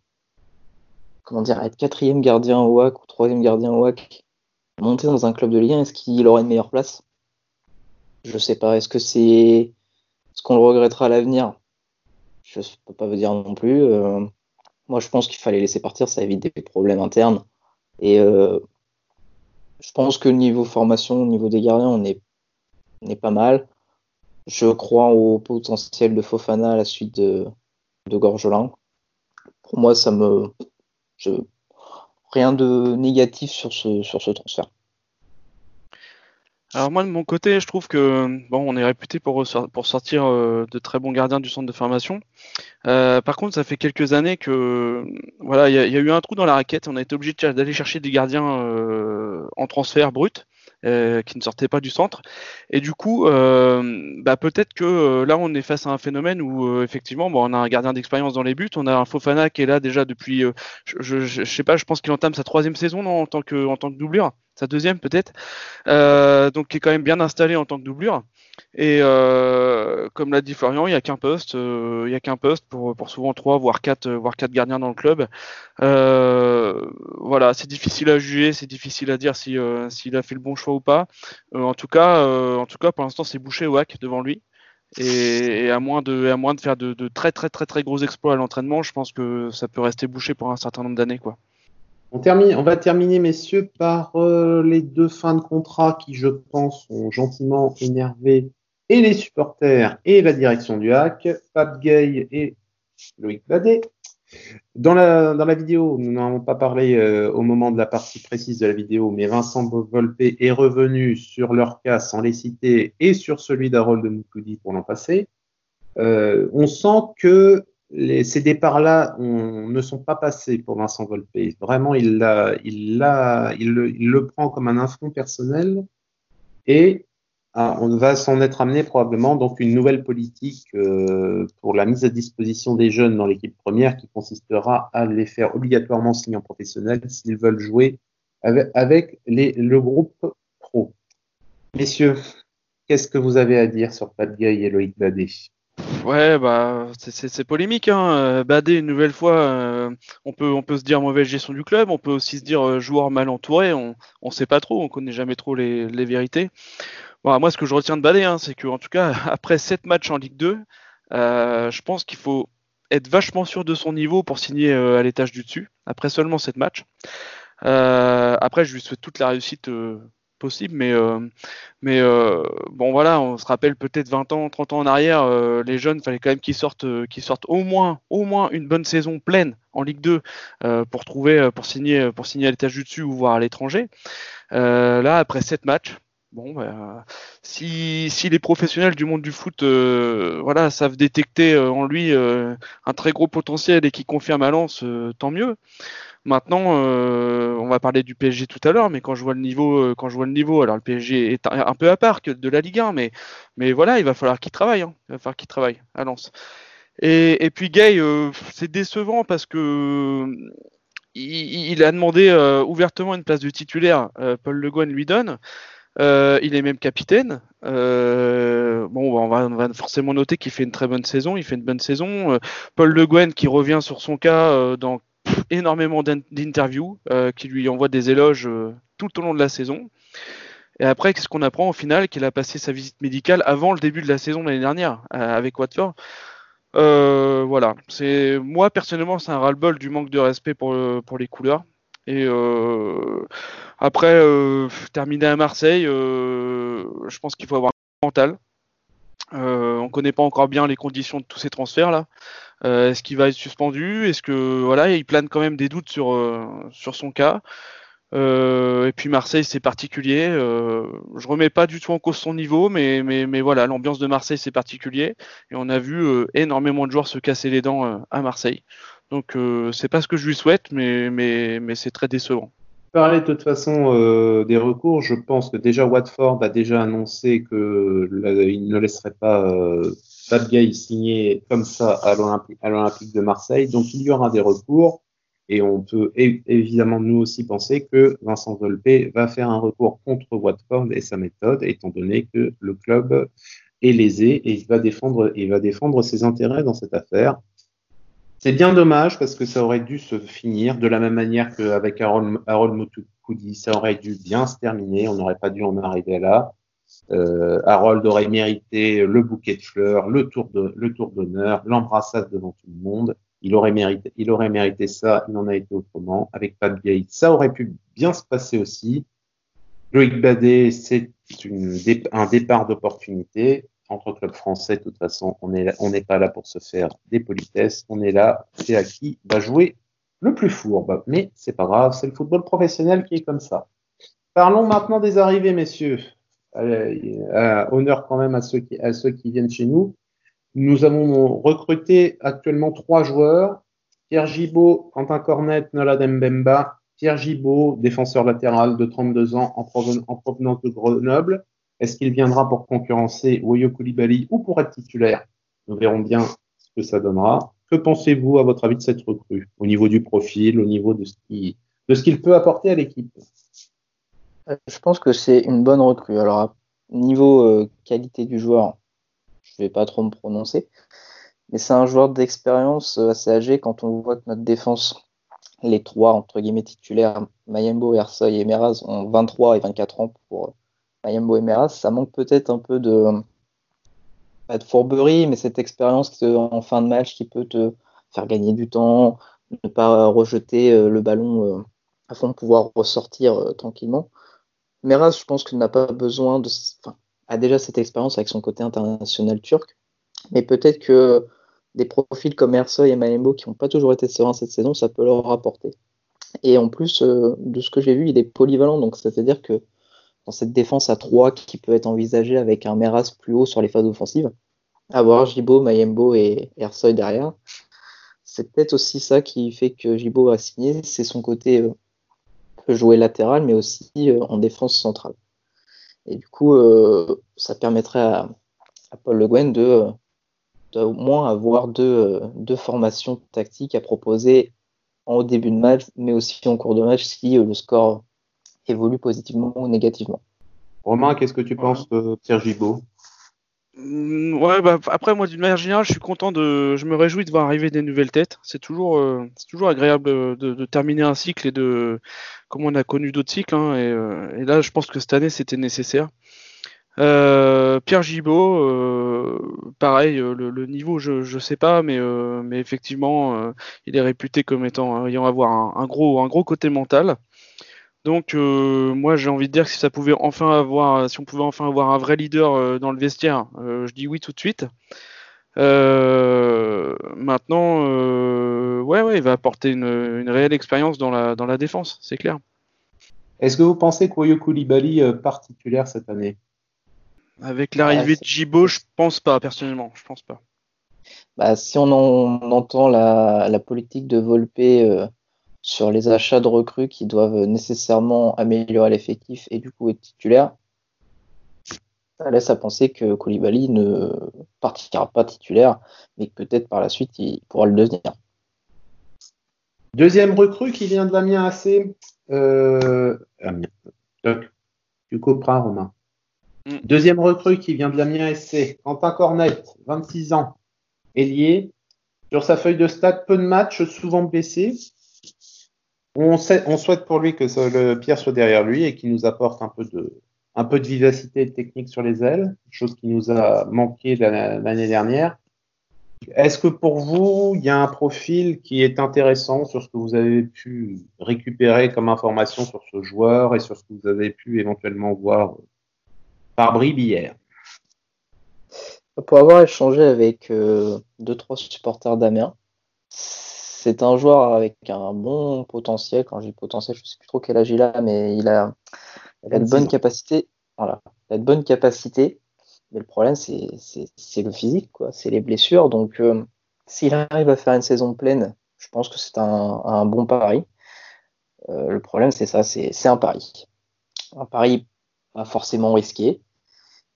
comment dire, être quatrième gardien au WAC ou troisième gardien au WAC, monter dans un club de Ligue 1, est-ce qu'il aurait une meilleure place? Je sais pas. Est-ce que c'est ce qu'on le regrettera à l'avenir? Je ne peux pas vous dire non plus. Euh, moi, je pense qu'il fallait laisser partir. Ça évite des problèmes internes. Et euh, je pense que niveau formation, au niveau des gardiens, on est, pas mal. Je crois au potentiel de Fofana à la suite de, de Gorgelin. Pour moi, ça me. rien de négatif sur ce, sur ce transfert. Alors moi de mon côté, je trouve que bon, on est réputé pour pour sortir euh, de très bons gardiens du centre de formation. Euh, par contre, ça fait quelques années que voilà, il y, a eu un trou dans la raquette. On a été obligé d'aller chercher des gardiens euh, en transfert brut. Euh, qui ne sortaient pas du centre. Et du coup, euh, bah, peut-être que euh, là, on est face à un phénomène où effectivement, bon, on a un gardien d'expérience dans les buts, on a un Fofana qui est là déjà depuis, je, je, sais pas, je pense qu'il entame sa troisième saison en tant que en tant que doublure, sa deuxième peut-être, donc qui est quand même bien installé en tant que doublure. Et euh, comme l'a dit Florian, il n'y a qu'un poste, euh, il y a qu'un poste pour, pour souvent trois voire quatre voire quatre gardiens dans le club. Euh, voilà, c'est difficile à juger, c'est difficile à dire si s'il a fait le bon choix ou pas. en tout cas, en tout cas, pour l'instant, c'est bouché au hack devant lui. Et, à moins de à moins de faire de, de, très très très très gros exploits à l'entraînement, je pense que ça peut rester bouché pour un certain nombre d'années, quoi. On, va terminer, messieurs, par euh, les deux fins de contrat qui, je pense, ont gentiment énervé et les supporters et la direction du hack, Pat Gay et Loïc Badet. Dans la, dans la vidéo, nous n'en avons pas parlé euh, au moment de la partie précise de la vidéo, mais Vincent Volpe est revenu sur leur cas sans les citer et sur celui d'Harold de Moukoudi pour l'an passé. Euh, on sent que ces départs-là ne sont pas passés pour Vincent Volpe. Vraiment, il, il, le, prend comme un affront personnel et ah, on va s'en être amené probablement donc une nouvelle politique euh, pour la mise à disposition des jeunes dans l'équipe première qui consistera à les faire obligatoirement signer en professionnel s'ils veulent jouer avec, le groupe pro. Messieurs, qu'est-ce que vous avez à dire sur Pat Gay et Loïc Badet Ouais, bah c'est polémique. Hein. Euh, Badé, une nouvelle fois, euh, on, peut, on peut se dire mauvaise gestion du club, on peut aussi se dire euh, joueur mal entouré, on ne sait pas trop, on connaît jamais trop les, les vérités. Moi, ce que je retiens de Badé, hein, c'est qu'en tout cas, *laughs* après 7 matchs en Ligue 2, je pense qu'il faut être vachement sûr de son niveau pour signer à l'étage du dessus, après seulement 7 matchs. après, je lui souhaite toute la réussite possible, mais, euh, euh, bon voilà, on se rappelle peut-être 20 ans, 30 ans en arrière, euh, les jeunes, fallait quand même qu'ils sortent, qu'ils sortent au moins, au moins une bonne saison pleine en Ligue 2 pour trouver, pour signer, pour signer à l'étage du dessus ou voir à l'étranger. là, après 7 matchs, bon, bah, si, les professionnels du monde du foot, voilà, savent détecter en lui un très gros potentiel et qui confirment à Lens, tant mieux. Maintenant, euh, on va parler du PSG tout à l'heure, mais quand je vois le niveau, euh, quand je vois le niveau, alors le PSG est un, peu à part que de la Ligue 1, mais, mais voilà, il va falloir qu'il travaille, hein. il va falloir qu'il travaille à Lens. Et, puis Gay, euh, c'est décevant parce que il, a demandé ouvertement une place de titulaire. Paul Le Guen lui donne. il est même capitaine. bon, on va, on va, forcément noter qu'il fait une très bonne saison. Il fait une bonne saison. Paul Le Guen qui revient sur son cas dans énormément d'interviews, euh, qui lui envoient des éloges euh, tout au long de la saison. Et après, qu'est-ce qu'on apprend au final Qu'il a passé sa visite médicale avant le début de la saison l'année dernière euh, avec Watford? Voilà, c'est moi personnellement c'est un ras-le-bol du manque de respect pour, pour les couleurs. Et après euh, terminer à Marseille, je pense qu'il faut avoir un mental. on connaît pas encore bien les conditions de tous ces transferts là. Est-ce qu'il va être suspendu? Est-ce que voilà, il plane quand même des doutes sur sur son cas. Euh, et puis Marseille, c'est particulier. Euh, je remets pas du tout en cause son niveau, mais, mais, mais voilà, l'ambiance de Marseille, c'est particulier. Et on a vu euh, énormément de joueurs se casser les dents euh, à Marseille. Donc c'est pas ce que je lui souhaite, mais, mais, mais c'est très décevant. Parler de toute façon des recours, je pense que déjà Watford a déjà annoncé qu'il ne laisserait pas Fab Gay signer comme ça à l'Olympique de Marseille. Donc il y aura des recours. Et on peut évidemment nous aussi penser que Vincent Volpe va faire un recours contre Watford et sa méthode, étant donné que le club est lésé et il va défendre, il va défendre ses intérêts dans cette affaire. C'est bien dommage parce que ça aurait dû se finir de la même manière qu'avec Harold, Harold ça aurait dû bien se terminer, on n'aurait pas dû en arriver là. Euh, Harold aurait mérité le bouquet de fleurs, le tour de, le tour d'honneur, l'embrassade devant tout le monde. Il aurait mérité, il aurait mérité ça, il en a été autrement. Avec Pat Gay, ça aurait pu bien se passer aussi. Loïc Badet, c'est un départ d'opportunité. Entre clubs français, de toute façon, on n'est on pas là pour se faire des politesses. On est là, c'est à qui va jouer le plus fourbe. Mais c'est pas grave, c'est le football professionnel qui est comme ça. Parlons maintenant des arrivées, messieurs. Honneur quand même à ceux qui, à ceux qui viennent chez nous. Nous avons recruté actuellement trois joueurs. Pierre Gibaud, Quentin Cornet, Nola Dembemba. Pierre Gibaud, défenseur latéral de 32 ans en, provenance de Grenoble. Est-ce qu'il viendra pour concurrencer Woyo Koulibaly ou pour être titulaire? Nous verrons bien ce que ça donnera. Que pensez-vous, à votre avis, de cette recrue? Au niveau du profil, au niveau de ce qu'il de ce qu'il peut apporter à l'équipe? Je pense que c'est une bonne recrue. Alors, niveau euh, qualité du joueur, je vais pas trop me prononcer. Mais c'est un joueur d'expérience euh, assez âgé quand on voit que notre défense, les trois entre guillemets titulaires, Mayembo, Ersoy et Meraz, ont 23 et 24 ans pour euh, Mayembo et Meraz. Ça manque peut-être un peu de, pas de fourberie, mais cette expérience en fin de match qui peut te faire gagner du temps, ne pas rejeter euh, le ballon afin de pouvoir ressortir tranquillement. Meraz, je pense qu'il n'a pas besoin de. Enfin, a déjà cette expérience avec son côté international turc, mais peut-être que des profils comme Ersoy et Malembo qui n'ont pas toujours été sereins cette saison, ça peut leur rapporter. Et en plus, euh, de ce que j'ai vu, il est polyvalent, donc c'est-à-dire que dans cette défense à 3 qui peut être envisagée avec un Meras plus haut sur les phases offensives, avoir Jibo, Mayembo et Ersoy derrière, c'est peut-être aussi ça qui fait que Jibo a signé, c'est son côté euh, peut jouer latéral, mais aussi euh, en défense centrale. Et du coup, euh, ça permettrait à, Paul Le Guen de, au moins avoir deux, deux, formations tactiques à proposer en début de match, mais aussi en cours de match si euh, le score évolue positivement ou négativement. Romain, qu'est-ce que tu penses de Pierre Gibault ouais, bah, après, moi, d'une manière générale, je suis content de. Je me réjouis de voir arriver des nouvelles têtes. C'est toujours, euh, c'est toujours agréable de, terminer un cycle et de. Comme on a connu d'autres cycles. Hein, euh, et, là, je pense que cette année, c'était nécessaire. Euh, Pierre Gibaud, pareil, le, niveau, je, je sais pas, mais, mais effectivement, il est réputé comme étant ayant avoir un, gros, un gros côté mental. Donc euh, moi j'ai envie de dire que si ça pouvait enfin avoir, si on pouvait enfin avoir un vrai leader euh, dans le vestiaire, euh, je dis oui tout de suite. maintenant, ouais, ouais, il va apporter une, réelle expérience dans la, dans la défense, c'est clair. Est-ce que vous pensez qu'Oyo Koulibaly particulière cette année? Avec l'arrivée de Jibo, je pense pas, personnellement, je pense pas. Bah, si on, entend la, la, politique de Volpe sur les achats de recrues qui doivent nécessairement améliorer l'effectif et du coup être titulaire, ça laisse à penser que Koulibaly ne partira pas titulaire, mais que peut-être par la suite il pourra le devenir. Deuxième recrue qui vient de l'Amiens AC. Euh... tu couperas, Romain. Mm. Deuxième recrue qui vient de l'Amiens AC. Quentin Cornet, 26 ans, ailier. Sur sa feuille de stade, peu de matchs, souvent blessé. On, souhaite pour lui que le Pierre soit derrière lui et qu'il nous apporte un peu de, vivacité technique sur les ailes, chose qui nous a manqué l'année dernière. Est-ce que pour vous, il y a un profil qui est intéressant sur ce que vous avez pu récupérer comme information sur ce joueur et sur ce que vous avez pu éventuellement voir par bribes hier? Pour avoir échangé avec euh, deux, trois supporters d'Amiens, c'est un joueur avec un bon potentiel. Quand je dis potentiel, je ne sais plus trop quel âge il a, mais il a, il a de bonnes capacités. Voilà, il a de bonnes capacités. Mais le problème, c'est le physique, quoi. C'est les blessures. Donc, euh, s'il arrive à faire une saison pleine, je pense que c'est un, bon pari. Euh, le problème, c'est ça, c'est un pari. Un pari pas forcément risqué.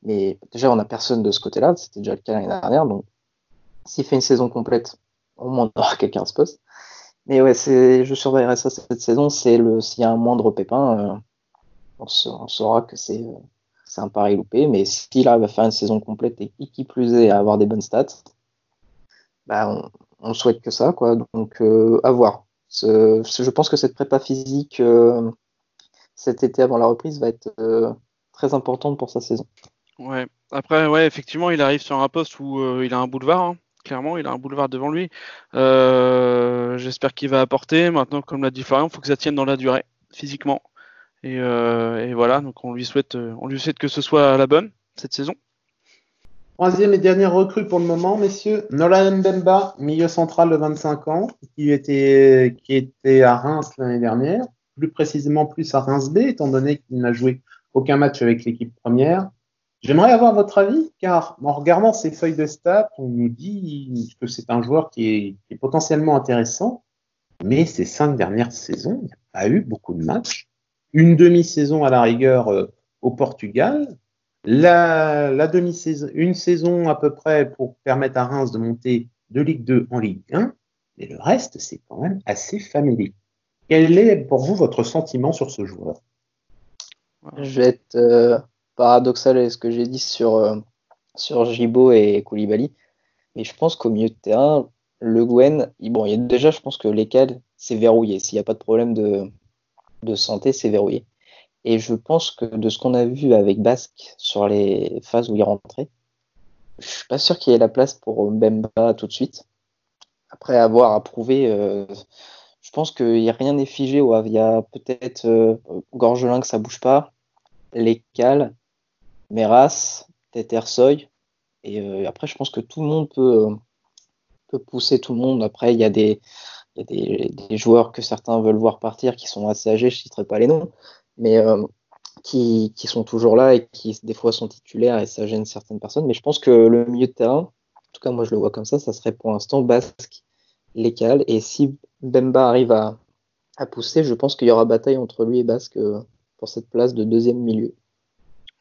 Mais déjà, on n'a personne de ce côté-là. C'était déjà le cas l'année dernière. Donc, s'il fait une saison complète, au moins aura *laughs* quelqu'un ce poste. Mais ouais, je surveillerai ça cette saison. S'il y a un moindre pépin, euh, on, saura que c'est c'est un pari loupé, mais s'il arrive à faire une saison complète et qui plus est à avoir des bonnes stats, bah on, souhaite que ça, quoi. Donc euh, à voir. je pense que cette prépa physique euh, cet été avant la reprise va être euh, très importante pour sa saison. Ouais. Après, ouais, effectivement, il arrive sur un poste où il a un boulevard. Hein. Clairement, il a un boulevard devant lui. J'espère qu'il va apporter. Maintenant, comme l'a dit Florian, il faut que ça tienne dans la durée, physiquement. Euh, et, voilà, donc on lui souhaite, euh, on lui souhaite que ce soit la bonne cette saison. Troisième et dernière recrue pour le moment, messieurs. Nolan Mbemba, milieu central de 25 ans, qui était, qui était à Reims l'année dernière, plus précisément plus à Reims B, étant donné qu'il n'a joué aucun match avec l'équipe première. J'aimerais avoir votre avis, car en regardant ses feuilles de stats, on nous dit que c'est un joueur qui est, potentiellement intéressant, mais ces cinq dernières saisons, il n'y a pas eu beaucoup de matchs. Une demi-saison à la rigueur euh, au Portugal, la, demi-saison, une saison à peu près pour permettre à Reims de monter de Ligue 2 en Ligue 1, mais le reste, c'est quand même assez familier. Quel est pour vous votre sentiment sur ce joueur? Je vais euh, paradoxal avec ce que j'ai dit sur, euh, sur Gibo et Koulibaly, mais je pense qu'au milieu de terrain, Le Gwen, bon, y déjà, je pense que lesquels c'est verrouillé. S'il n'y a pas de problème de, de santé s'est verrouillé. Et je pense que de ce qu'on a vu avec Basque sur les phases où il rentrait, je suis pas sûr qu'il y ait la place pour Mbemba tout de suite. Après avoir approuvé, euh, je pense qu'il n'y a rien n'est figé. Il y a peut-être euh, Gorgelin que ça bouge pas, les Cal, Meras, Tetersoy. Et euh, après, je pense que tout le monde peut, peut pousser tout le monde. Après, il y a des, joueurs que certains veulent voir partir qui sont assez âgés, je ne citerai pas les noms, mais euh, qui, sont toujours là et qui des fois sont titulaires et ça gêne certaines personnes. Mais je pense que le milieu de terrain, en tout cas moi je le vois comme ça, ça serait pour l'instant Basque, Lécal. Et si Bemba arrive à, à pousser, je pense qu'il y aura bataille entre lui et Basque euh, pour cette place de deuxième milieu.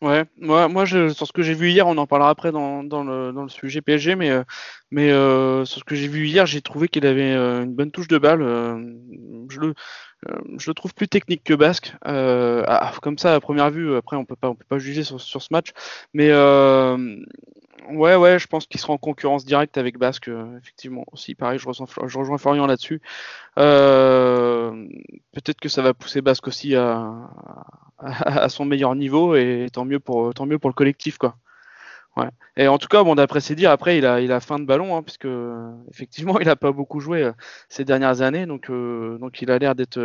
Ouais, moi, moi je, sur ce que j'ai vu hier, on en parlera après dans, dans, le, dans le sujet PSG, mais, euh, mais euh, sur ce que j'ai vu hier, j'ai trouvé qu'il avait euh, une bonne touche de balle. je, le, je le trouve plus technique que Basque. Comme ça, à première vue, après, on peut pas, on peut pas juger sur, sur ce match, mais Ouais, ouais, je pense qu'il sera en concurrence directe avec Basque, euh, effectivement. Aussi, pareil, je, je rejoins Florian là-dessus. Euh, peut-être que ça va pousser Basque aussi à, son meilleur niveau, et tant mieux pour, tant mieux pour le collectif, quoi. Et en tout cas, bon, d'après ses dires, après, il a, il a fin de ballon, hein, puisque effectivement, *laughs* il n'a pas beaucoup joué euh, ces dernières années, donc, donc il a l'air d'être,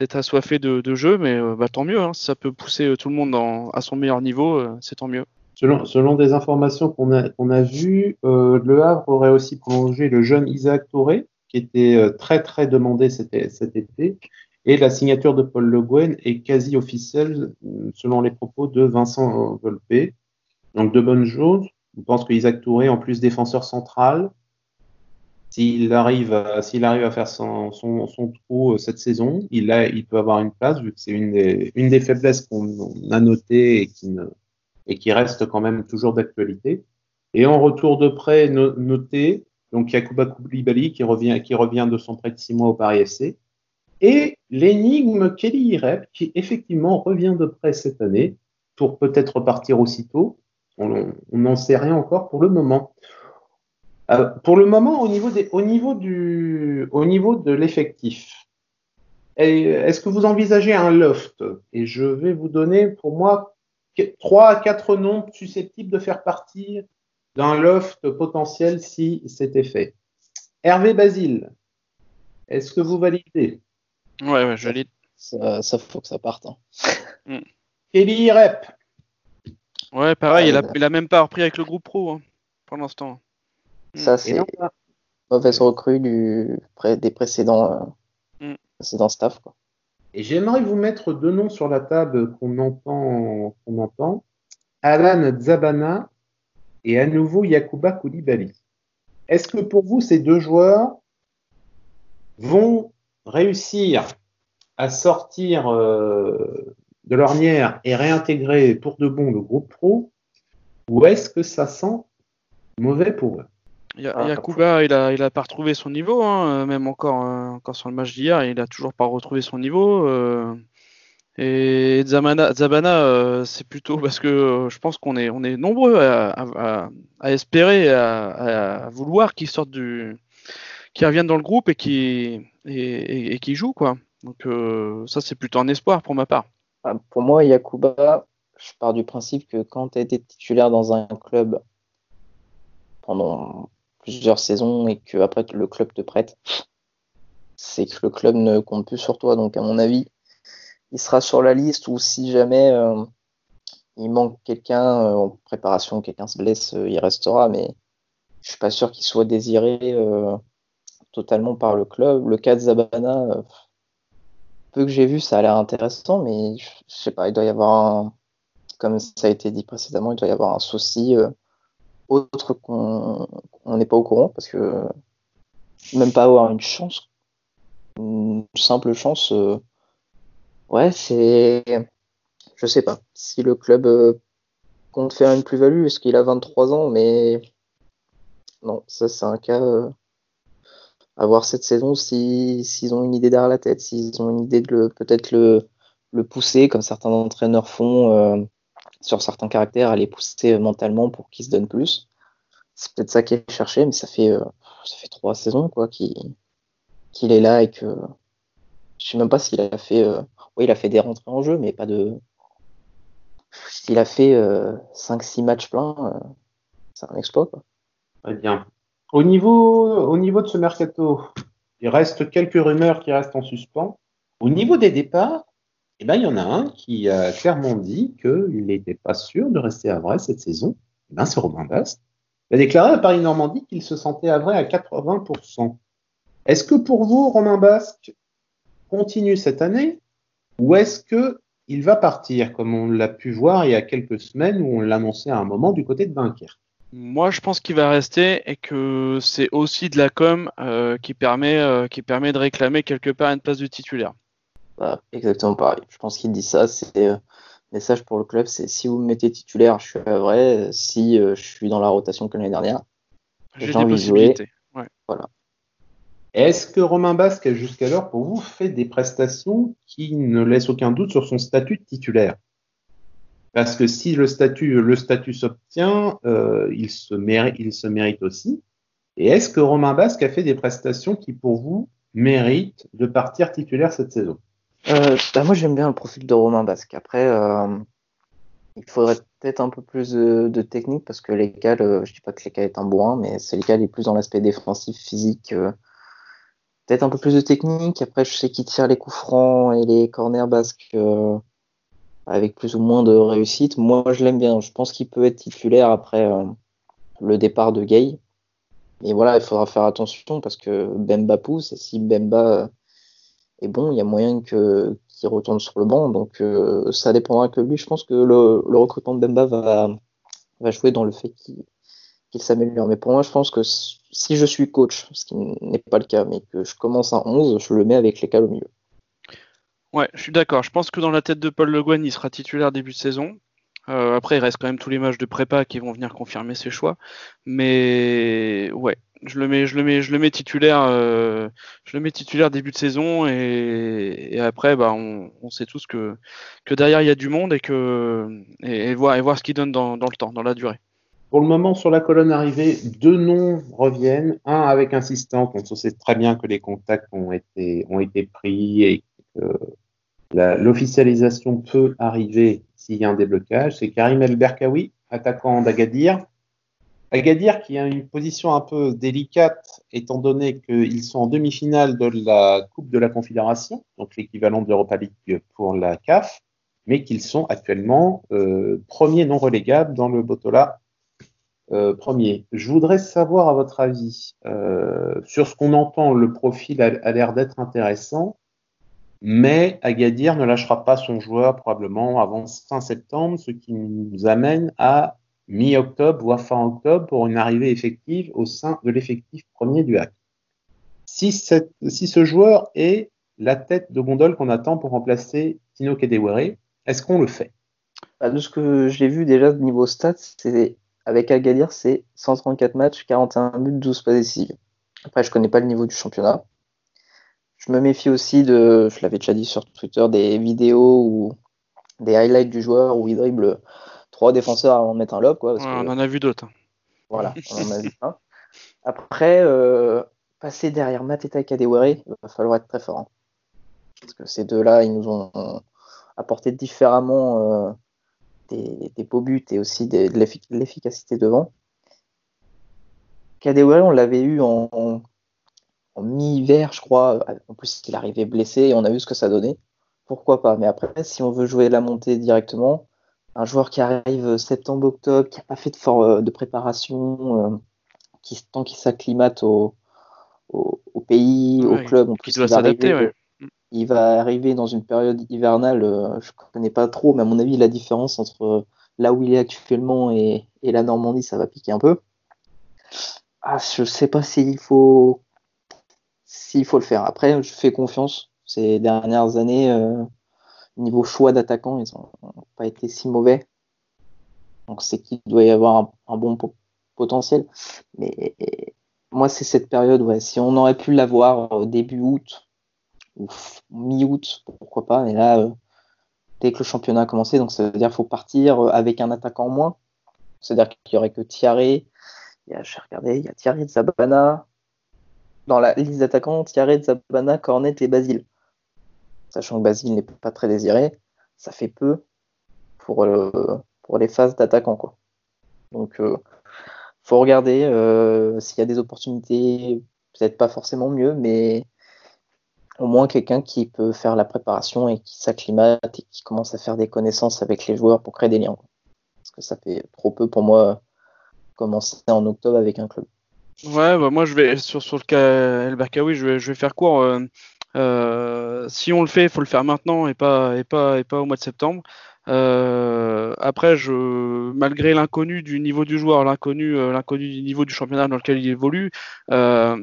d'être assoiffé de, de jeu, mais bah, tant mieux. Hein, si ça peut pousser tout le monde à son meilleur niveau, c'est tant mieux. Selon, des informations qu'on a, qu'on a vues, euh, Le Havre aurait aussi prolongé le jeune Isaac Touré, qui était euh, très très demandé cet, cet, été. Et la signature de Paul Le Guen est quasi officielle, selon les propos de Vincent Volpe. Donc de bonnes choses. Je pense que Isaac Touré, en plus défenseur central, s'il arrive, à, s'il arrive à faire son, son, son, trou euh, cette saison, il, a, il peut avoir une place, vu que c'est une des, une des faiblesses qu'on a notées et qui ne, et qui reste quand même toujours d'actualité. Et en retour de prêt noté, donc Yakuba Koulibaly qui revient, qui revient de son prêt de six mois au Paris FC. Et l'énigme Kelly Irep qui effectivement revient de prêt cette année pour peut-être repartir aussitôt. On n'en sait rien encore pour le moment. Euh, pour le moment, au niveau, des, au niveau, du, au niveau de l'effectif, est-ce que vous envisagez un loft? Et je vais vous donner pour moi trois à quatre noms susceptibles de faire partie d'un loft potentiel si c'était fait. Hervé Basile, est-ce que vous validez? Ouais, ouais, je valide. Ça, ça faut que ça parte. hein. *laughs* Mm. Kelly Rep, Ouais, pareil, il, a, il a même pas repris avec le groupe pro hein, pour l'instant. Ça, et c'est mauvaise recrue du, des précédents, euh, Mm. précédents staff. Quoi. Et j'aimerais vous mettre deux noms sur la table qu'on entend, qu'on entend. Alan Zabana et à nouveau Yakuba Koulibaly. Est-ce que pour vous, ces deux joueurs vont réussir à sortir euh, de l'ornière et réintégrer pour de bon le groupe pro ou est-ce que ça sent mauvais pour eux? Yakuba, il a, il a pas retrouvé son niveau, hein, euh, même encore, euh, encore sur le match d'hier, il a toujours pas retrouvé son niveau. euh, et Zabana, euh, c'est plutôt parce que euh, je pense qu'on est, on est nombreux à, à- à- à espérer, à, à vouloir qu'il sorte du, qu'il revienne dans le groupe et qui et, et, et qu'il joue quoi. Donc ça c'est plutôt un espoir pour ma part. Ah, Pour moi, Yakuba, je pars du principe que quand tu as été titulaire dans un club pendant plusieurs saisons et que après le club te prête, c'est que le club ne compte plus sur toi. Donc, à mon avis, il sera sur la liste ou si jamais euh, il manque quelqu'un euh, en préparation, quelqu'un se blesse, euh, il restera. Mais je suis pas sûr qu'il soit désiré totalement par le club. Le cas de Zabana, peu que j'ai vu, ça a l'air intéressant, mais je, sais pas, il doit y avoir un, comme ça a été dit précédemment, il doit y avoir un souci autre qu'on n'est pas au courant parce que même pas avoir une chance, une simple chance, euh, ouais, c'est, je sais pas, si le club euh, compte faire une plus-value, est-ce qu'il a 23 ans, mais non, ça c'est un cas euh, à voir cette saison si s'ils ont une idée derrière la tête, s'ils ont une idée de peut-être le, le pousser comme certains entraîneurs font sur certains caractères, à les pousser mentalement pour qu'ils se donnent plus. C'est peut-être ça qui est cherché, mais ça fait euh, ça fait trois saisons quoi qu'il qu'il est là et que je sais même pas s'il a fait euh, oui il a fait des rentrées en jeu, mais pas de s'il a fait 5-6 matchs pleins, euh, c'est un exploit. Très bien. Au niveau, au niveau de ce mercato, il reste quelques rumeurs qui restent en suspens. Au niveau des départs, eh ben, il y en a un qui a clairement dit qu'il n'était pas sûr de rester à Vrai cette saison. Eh ben, c'est Robin Bast. Il a déclaré à Paris Normandie qu'il se sentait à Vrai à 80%. Est-ce que pour vous, Romain Basque continue cette année ou est-ce que il va partir, comme on l'a pu voir il y a quelques semaines où on l'annonçait à un moment du côté de Dunkerque? Moi, je pense qu'il va rester et que c'est aussi de la com euh, qui permet euh, qui permet de réclamer quelque part une place de titulaire. Bah, exactement pareil. Je pense qu'il dit ça. C'est euh, message pour le club, c'est si vous me mettez titulaire, je suis à vrai. Si euh, je suis dans la rotation comme l'année dernière, J'ai envie de possibilités. Ouais. Est-ce que Romain Basque a jusqu'alors pour vous fait des prestations qui ne laissent aucun doute sur son statut de titulaire? Parce que si le statut, le statut s'obtient, euh, il, se mérite, il se mérite aussi. Et est-ce que Romain Basque a fait des prestations qui pour vous méritent de partir titulaire cette saison? Euh, bah, moi, j'aime bien le profil de Romain Basque. Après, euh, il faudrait peut-être un peu plus de, de technique parce que l'égal, euh, je dis pas que l'égal est un bourrin, mais c'est l'égal est plus dans l'aspect défensif, physique. euh, peut-être un peu plus de technique. Après, je sais qu'il tire les coups francs et les corners basques euh, avec plus ou moins de réussite. Moi, je l'aime bien. Je pense qu'il peut être titulaire après euh, le départ de Gay. Mais voilà, il faudra faire attention parce que Bemba pousse et si Bemba est bon, il y a moyen que qu'il retourne sur le banc. Donc euh, ça dépendra que lui. Je pense que le, recrutement de Bemba va, va jouer dans le fait qu'il qu'il s'améliore. Mais pour moi, je pense que si je suis coach, ce qui n'est pas le cas, mais que je commence à 11, je le mets avec les cales au milieu. Ouais, je suis d'accord. Je pense que dans la tête de Paul Le Guen, il sera titulaire début de saison. Euh, après, il reste quand même tous les matchs de prépa qui vont venir confirmer ses choix. Mais ouais, je le mets, je le mets, je le mets titulaire, euh, je le mets titulaire début de saison et, après, bah, on, sait tous que que derrière il y a du monde et que et, voir et voir ce qu'il donne dans, dans le temps, dans la durée. Pour le moment, sur la colonne arrivée, deux noms reviennent. Un avec insistance, on sait très bien que les contacts ont été, ont été pris et que l'officialisation peut arriver s'il y a un déblocage. C'est Karim El Berkaoui, attaquant d'Agadir. Agadir qui a une position un peu délicate étant donné qu'ils sont en demi-finale de la Coupe de la Confédération, donc l'équivalent de l'Europa League pour la CAF, mais qu'ils sont actuellement euh, premiers non relégables dans le Botola euh, premier. Je voudrais savoir à votre avis euh, sur ce qu'on entend, le profil a, a l'air d'être intéressant, mais Agadir ne lâchera pas son joueur probablement avant fin septembre, ce qui nous amène à mi-octobre, voire fin octobre, pour une arrivée effective au sein de l'effectif premier du HAC. Si, ce joueur est la tête de gondole qu'on attend pour remplacer Tino Kedewere, est-ce qu'on le fait? Bah, De ce que j'ai vu déjà niveau stats, c'est avec Agadir, c'est 134 matchs, 41 buts, 12 pas décisives. Après, je connais pas le niveau du championnat. Je me méfie aussi de, je l'avais déjà dit sur Twitter, des vidéos ou des highlights du joueur où il dribble trois défenseurs avant de mettre un lob. Quoi, parce Ouais, que- on en a vu d'autres. Voilà, *laughs* on en a vu un. Après, euh, passer derrière Mateta et Kadewere, il va falloir être très fort. hein. Parce que ces deux-là, ils nous ont apporté différemment euh, des, des beaux buts et aussi des- de l'effic- de l'efficacité devant. Kadewere, on l'avait eu en, en- en mi-hiver, je crois. En plus, il arrivait blessé et on a vu ce que ça donnait. Pourquoi pas? Mais après, si on veut jouer la montée directement, un joueur qui arrive septembre-octobre, qui n'a pas fait de, for- de préparation, euh, qui, tant qu'il s'acclimate au, au, au pays, Ouais, au club, en qui plus, doit il va s'adapter, arriver- ouais. il va arriver dans une période hivernale, euh, je connais pas trop, mais à mon avis, la différence entre là où il est actuellement et, et la Normandie, ça va piquer un peu. Ah, je sais pas s'il faut s'il faut le faire. Après, je fais confiance. Ces dernières années, euh, niveau choix d'attaquant, ils ont pas été si mauvais. Donc c'est qu'il doit y avoir un, bon po- potentiel. Mais moi, c'est cette période, ouais. Si on aurait pu l'avoir au début août ou mi-août, pourquoi pas. Et là, euh, dès que le championnat a commencé, donc ça veut dire qu'il faut partir euh, avec un attaquant moins. C'est-à-dire qu'il y aurait que Thierry. Il y a, il y a Thierry Zabana. Dans la liste d'attaquants, Thierry Zabana, Cornet et Basile. Sachant que Basile n'est pas très désiré, ça fait peu pour, euh, les phases d'attaquant. Quoi. Donc, euh, faut regarder euh, s'il y a des opportunités, peut-être pas forcément mieux, mais au moins quelqu'un qui peut faire la préparation et qui s'acclimate et qui commence à faire des connaissances avec les joueurs pour créer des liens. Parce que ça fait trop peu pour moi commencer en octobre avec un club. Ouais, bah moi je vais sur, le cas El je vais, faire court. Si on le fait, il faut le faire maintenant et pas et pas et pas au mois de septembre. Euh, après, je malgré l'inconnu du niveau du joueur, l'inconnu euh, l'inconnu du niveau du championnat dans lequel il évolue, euh,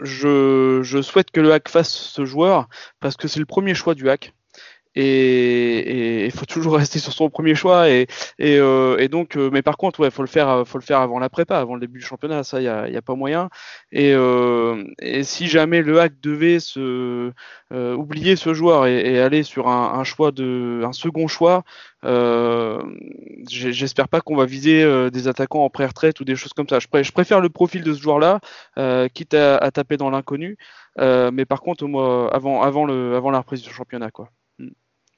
je, je souhaite que le hack fasse ce joueur parce que c'est le premier choix du hack. Et il faut toujours *laughs* rester sur son premier choix et, euh, donc euh, mais par contre ouais faut le faire faut le faire avant la prépa avant le début du championnat ça il y a, pas moyen. Et, euh, et si jamais le hack devait oublier ce joueur et, aller sur un, choix de un second choix j'espère pas qu'on va viser des attaquants en pré-retraite ou des choses comme ça. Je, pr je, préfère le profil de ce joueur là quitte à, taper dans l'inconnu mais par contre moi avant avant le avant la reprise du championnat quoi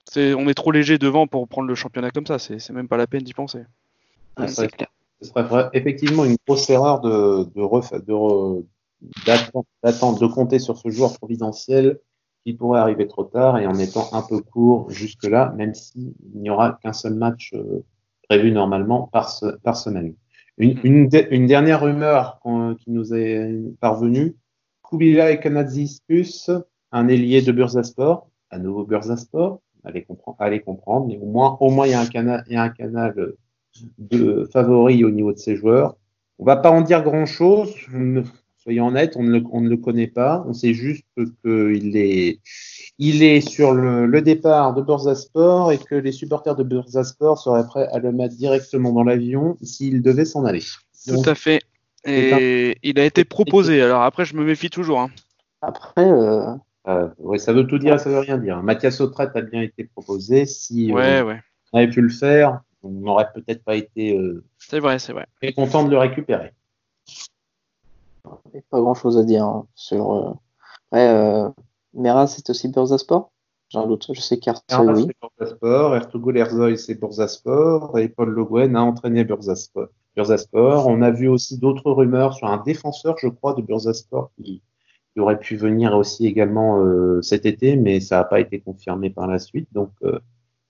c'est, on est trop léger devant pour prendre le championnat comme ça. C'est, c'est même pas la peine d'y penser. Ah, c'est clair. Ce serait effectivement une grosse erreur de, de, ref, de d'attendre, d'attendre, de compter sur ce joueur providentiel qui pourrait arriver trop tard et en étant un peu court jusque-là, même s'il n'y aura qu'un seul match euh, prévu normalement par, ce, par semaine. Une, une, une dernière rumeur qui nous est parvenue, Kubila et Kanadziskus, un ailier de Bursasport, à nouveau Allez comprendre, allez comprendre, mais au moins, au moins, il y a un canal, il y a un canal de favori au niveau de ces joueurs. On va pas en dire grand chose, soyons honnêtes, on ne le, on ne le connaît pas. On sait juste qu'il est, il est sur le, le départ de Bursasport et que les supporters de Bursasport seraient prêts à le mettre directement dans l'avion s'il devait s'en aller. Donc, Tout à fait. Et il a été proposé. Alors après, je me méfie toujours. Hein. Après, euh, euh, ouais, ça veut tout dire et ça veut rien dire. Mathias Autrette a bien été proposé. Si ouais, euh, ouais. on avait pu le faire, on n'aurait peut-être pas été euh, c'est vrai, c'est vrai. très content de le récupérer. Il n'y a pas grand-chose à dire hein, sur. Euh... Ouais, euh... Mera, c'est aussi Bursasport J'ai un doute. Je sais qu'Arthur, oui. c'est Bursasport. Ertugrul Erzoy, c'est Bursasport. Et Paul Le Guen a entraîné Bursasport. Bursaspor. On a vu aussi d'autres rumeurs sur un défenseur, je crois, de Bursaspor qui, qui aurait pu venir aussi également euh, cet été, mais ça n'a pas été confirmé par la suite. Donc, euh,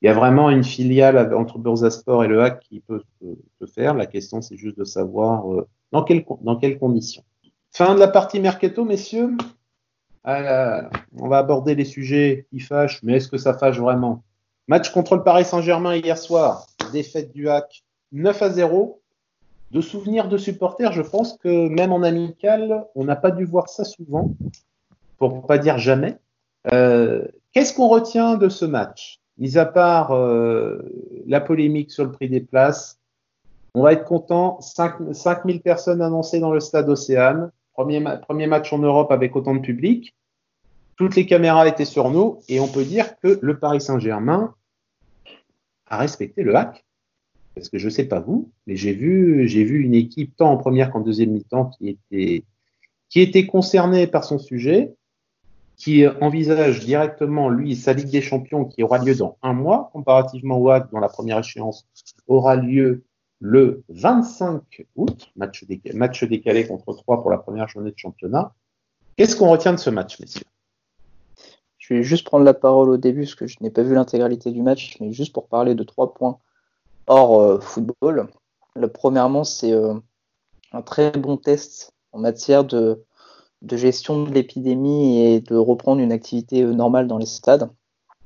il y a vraiment une filiale entre Bursaspor et le Hack qui peut se, faire. La question, c'est juste de savoir euh, dans, quel, dans quelles conditions. Fin de la partie mercato, messieurs. on va aborder les sujets qui fâchent, mais est-ce que ça fâche vraiment? Match contre le Paris Saint-Germain hier soir, défaite du Hack 9 à 0. De souvenirs de supporters, je pense que même en amical, on n'a pas dû voir ça souvent, pour pas dire jamais. Euh, qu'est-ce qu'on retient de ce match? Mis à part euh, la polémique sur le prix des places, on va être content. 5000 personnes annoncées dans le stade Océane. Premier match en Europe avec autant de public. Toutes les caméras étaient sur nous et on peut dire que le Paris Saint-Germain a respecté le hack. Parce que je ne sais pas vous, mais j'ai vu, une équipe tant en première qu'en deuxième mi-temps qui était, concernée par son sujet, qui envisage directement, lui, sa Ligue des Champions qui aura lieu dans un mois, comparativement au hack dont la première échéance aura lieu le 25 août, match, décalé, contre 3 pour la première journée de championnat. Qu'est-ce qu'on retient de ce match, messieurs? Je vais juste prendre la parole au début, parce que je n'ai pas vu l'intégralité du match, mais juste pour parler de trois points hors euh, football. Le, premièrement, c'est euh, un très bon test en matière de, gestion de l'épidémie et de reprendre une activité euh, normale dans les stades.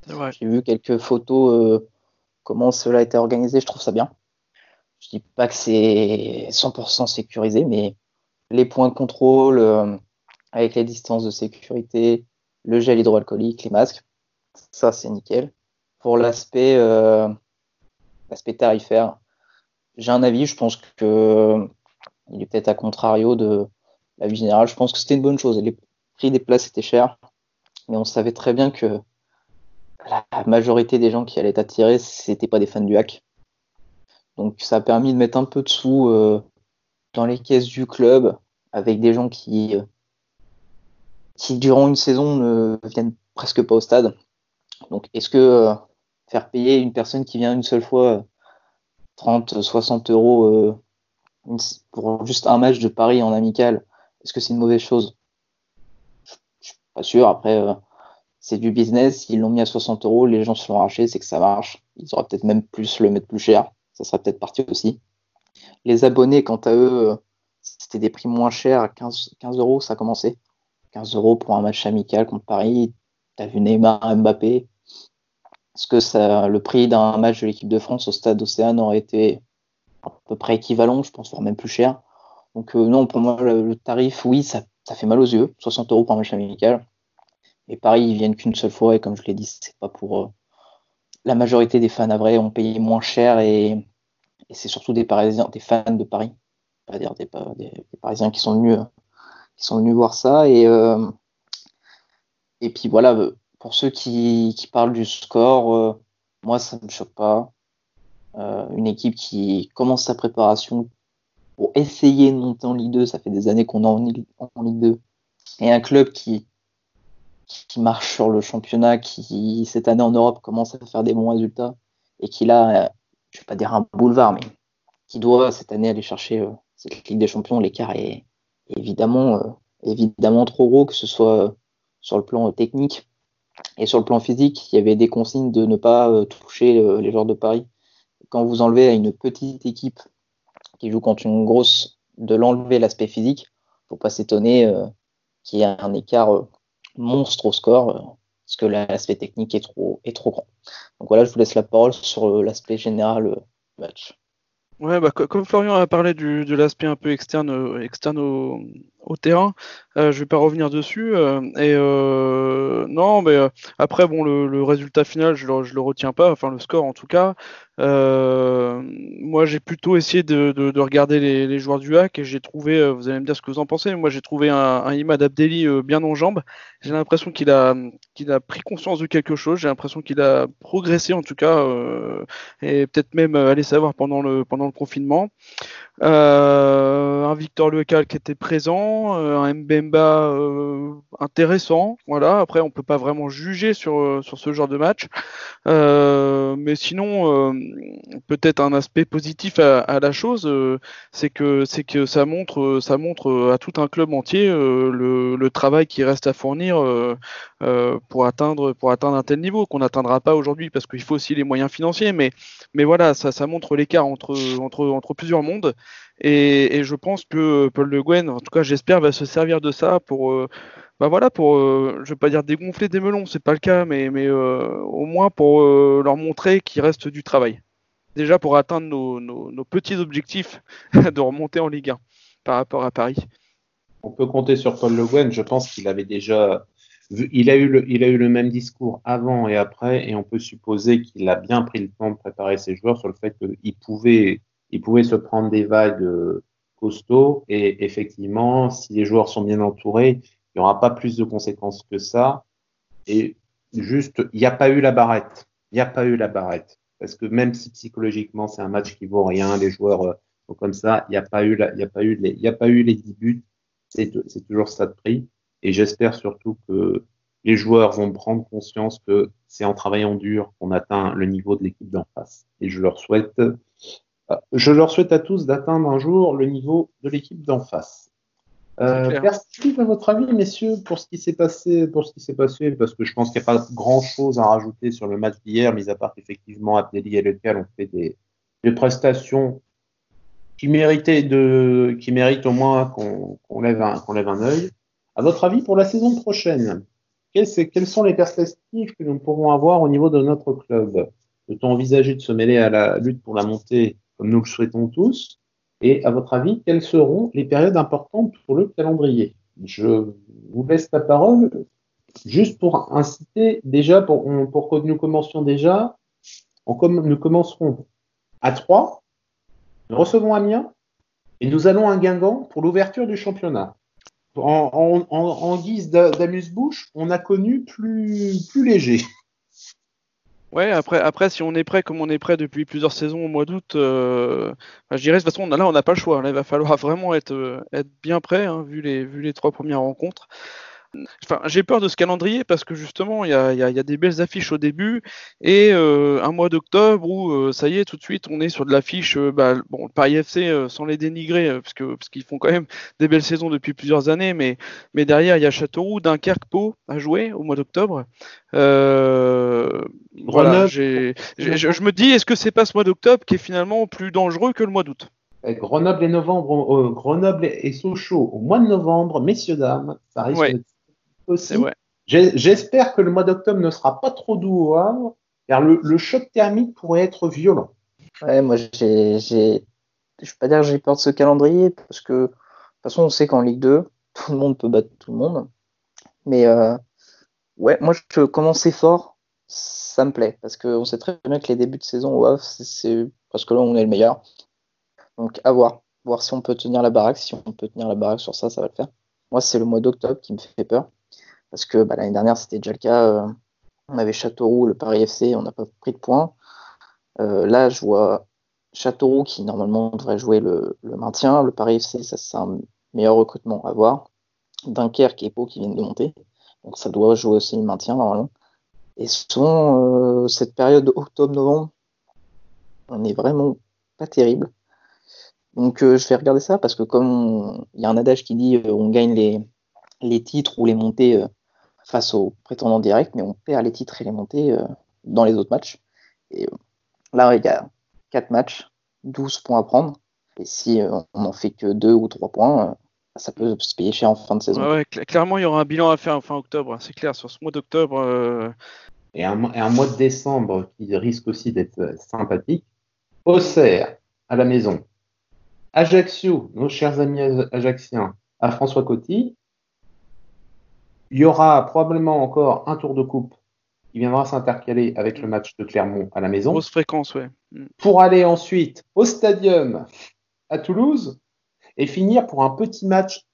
J'ai vu quelques photos, comment cela a été organisé, je trouve ça bien. Je dis pas que c'est 100% sécurisé, mais les points de contrôle euh, avec les distances de sécurité, le gel hydroalcoolique, les masques, ça c'est nickel. Pour l'aspect euh, tarifaire, j'ai un avis, je pense que il est peut-être à contrario de la vie générale. Je pense que c'était une bonne chose. Les prix des places étaient chers, mais on savait très bien que la majorité des gens qui allaient attirer, c'était pas des fans du hack. Donc ça a permis de mettre un peu de sous euh, dans les caisses du club avec des gens qui, euh, qui durant une saison ne viennent presque pas au stade. Donc est-ce que euh, faire payer une personne qui vient une seule fois 30, 60 euros pour juste un match de Paris en amical, est-ce que c'est une mauvaise chose? Je suis pas sûr. Après, c'est du business. Ils l'ont mis à 60 euros, les gens se l'ont arraché, c'est que ça marche. Ils auraient peut-être même plus le mettre plus cher ça serait peut-être parti aussi. Les abonnés, quant à eux, euh, c'était des prix moins chers, à 15, 15 euros, ça a commencé. 15 euros pour un match amical contre Paris. Tu as vu Neymar, Mbappé. Est-ce que le prix d'un match de l'équipe de France au stade Océane aurait été à peu près équivalent, je pense, voire même plus cher. Donc euh, non, pour moi, le, tarif, oui, ça, fait mal aux yeux. 60 euros un match amical. Et Paris, ils viennent qu'une seule fois, et comme je l'ai dit, c'est pas pour, euh, la majorité des fans à vrai ont payé moins cher et, c'est surtout des Parisiens, des fans de Paris, pas dire des, Parisiens qui sont venus, qui sont venus voir ça euh, et puis voilà pour ceux qui, parlent du score, euh, moi ça me choque pas. Euh, une équipe qui commence sa préparation pour essayer de monter en Ligue 2, ça fait des années qu'on est en, Ligue 2, et un club qui qui marche sur le championnat, qui cette année en Europe commence à faire des bons résultats et qui là, euh, je vais pas dire un boulevard, mais qui doit cette année aller chercher cette Ligue des Champions, l'écart est évidemment trop gros, que ce soit sur le plan technique et sur le plan physique. Il y avait des consignes de ne pas toucher les joueurs de Paris. Quand vous enlevez à une petite équipe qui joue contre une grosse, de l'enlever l'aspect physique, faut pas s'étonner qu'il y ait un écart monstre au score, euh, parce que l'aspect technique est trop, est trop grand. Donc voilà, je vous laisse la parole sur euh, l'aspect général euh, du match. Ouais, bah, comme Florian a parlé du, de l'aspect un peu externe, externe au, au terrain. Euh, je vais pas revenir dessus. Euh, et euh, non, mais après, bon, le, résultat final, je le, le retiens pas. Enfin, le score, en tout cas. moi, j'ai plutôt essayé de, regarder les, joueurs du hack et j'ai trouvé. vous allez me dire ce que vous en pensez. Moi, j'ai trouvé un, un Imad Abdelli bien en jambes. J'ai l'impression qu'il a, qu'il a pris conscience de quelque chose. J'ai l'impression qu'il a progressé, en tout cas, et peut-être même aller savoir pendant le pendant le confinement. Euh, un Victor Lecal qui était présent, euh, un Mbemba euh, intéressant. Voilà. Après, on peut pas vraiment juger sur, ce genre de match. mais sinon, peut-être un aspect positif à, la chose, c'est que ça montre ça montre à tout un club entier le, travail qui reste à fournir pour atteindre pour atteindre un tel niveau qu'on n'atteindra pas aujourd'hui parce qu'il faut aussi les moyens financiers. Mais voilà, ça montre l'écart entre plusieurs mondes. Et, je pense que Paul Le Guen, en tout cas j'espère, va se servir de ça pour, euh, bah voilà, pour, euh, je vais pas dire dégonfler des melons, c'est pas le cas, mais, mais euh, au moins pour leur montrer qu'il reste du travail. Déjà pour atteindre nos, petits objectifs *laughs* de remonter en Ligue 1 par rapport à Paris. On peut compter sur Paul Le Guen, je pense qu'il avait déjà il a, eu le, il a eu le même discours avant et après, et on peut supposer qu'il a bien pris le temps de préparer ses joueurs sur le fait qu'il pouvait il pouvait se prendre des vagues euh, costauds et effectivement, si les joueurs sont bien entourés, il n'y aura pas plus de conséquences que ça. Et juste, il n'y a pas eu la barrette. Il n'y a pas eu la barrette. Parce que même si psychologiquement c'est un match qui vaut rien, les joueurs euh, sont comme ça, il n'y a pas eu a les, a pas eu les 10 buts. C'est, toujours ça de prix. Et j'espère surtout que les joueurs vont prendre conscience que c'est en travaillant dur qu'on atteint le niveau de l'équipe d'en face. Et je leur souhaite je leur souhaite à tous d'atteindre un jour le niveau de l'équipe d'en face. Euh, merci à votre avis, messieurs, pour ce qui s'est passé, pour ce qui s'est passé, parce que je pense qu'il n'y a pas grand chose à rajouter sur le match d'hier, mis à part qu'effectivement Abdelli et lequel ont fait des, prestations qui méritaient de, qui méritent au moins qu'on lève un, qu'on lève un œil. À votre avis, pour la saison prochaine, quelles, quelles sont les perspectives que nous pourrons avoir au niveau de notre club? Peut-on envisager de se mêler à la lutte pour la montée comme nous le souhaitons tous Et à votre avis, quelles seront les périodes importantes pour le calendrier? Je vous laisse la parole juste pour inciter déjà, pour, pour que nous commencions déjà, nous commencerons à 3, nous recevons Amiens et nous allons à Guingamp pour l'ouverture du championnat. En, en guise d'amuse-bouche, on a connu plus, plus léger. Ouais, après, après, si on est prêt comme on est prêt depuis plusieurs saisons au mois d'août, euh, je dirais de toute façon, là, on n'a pas le choix. Là, il va falloir *laughs* vraiment être, euh, être bien prêt, hein, vu, les, vu les trois premières rencontres. Enfin, j'ai peur de ce calendrier parce que justement, il y a, des belles affiches au début et euh, un mois d'octobre où euh, ça y est, tout de suite, on est sur de l'affiche. Euh, bah, bon, Paris FC sans les dénigrer parce que parce qu'ils font quand même des belles saisons depuis plusieurs années, mais mais derrière il y a Châteauroux, Dunkerque, Pau à jouer au mois d'octobre. voilà, je me dis, est-ce que c'est pas ce mois d'octobre qui est finalement plus dangereux que le mois d'août? Grenoble et novembre, Grenoble et Sochaux au mois de novembre, messieurs dames, ça risque aussi. J'espère que le mois d'octobre ne sera pas trop doux au Havre, car le, choc thermique pourrait être violent. Ouais, moi, j'ai, j'ai, je peux pas dire que j'ai peur de ce calendrier, parce que de toute façon, on sait qu'en Ligue 2, *laughs* tout le monde peut battre tout le monde. Mais euh, ouais, moi, je commencer fort, ça me plaît, parce qu'on sait très bien que les débuts de saison au Havre, c'est parce que là, on est le meilleur. Donc, à voir. Voir si on peut tenir la baraque. Si on peut tenir la baraque sur ça, ça va le faire. Moi, c'est le mois d'octobre qui me fait peur. Parce que bah, l'année dernière, c'était déjà le cas. Euh, on avait Châteauroux, le Paris FC, on n'a pas pris de points. Euh, là, je vois Châteauroux qui normalement devrait jouer le, maintien. Le Paris FC, ça c'est un meilleur recrutement à voir. Dunkerque et Pau qui viennent de monter. Donc ça doit jouer aussi le maintien normalement. Et souvent, euh, cette période octobre-novembre, on n'est vraiment pas terrible. Donc je vais regarder ça parce que comme il y a un adage qui dit on gagne les, titres ou les montées face aux prétendants directs, mais on perd les titres et les montées euh, dans les autres matchs. Et euh, là, il y a 4 matchs, 12 points à prendre. Et si on n'en fait que 2 ou 3 points, ça peut se payer cher en fin de saison. clairement, il y aura un bilan à faire en fin octobre, hein, c'est clair, sur ce mois d'octobre. Et, un, mois de décembre qui risque aussi d'être sympathique. Auxerre, à la maison. Ajaccio, nos chers amis ajaxiens, à François Coty. Il y aura probablement encore un tour de coupe qui viendra s'intercaler avec le match de Clermont à la maison. Grosse fréquence, ouais. Mm. Pour aller ensuite au stadium à Toulouse et finir pour un petit match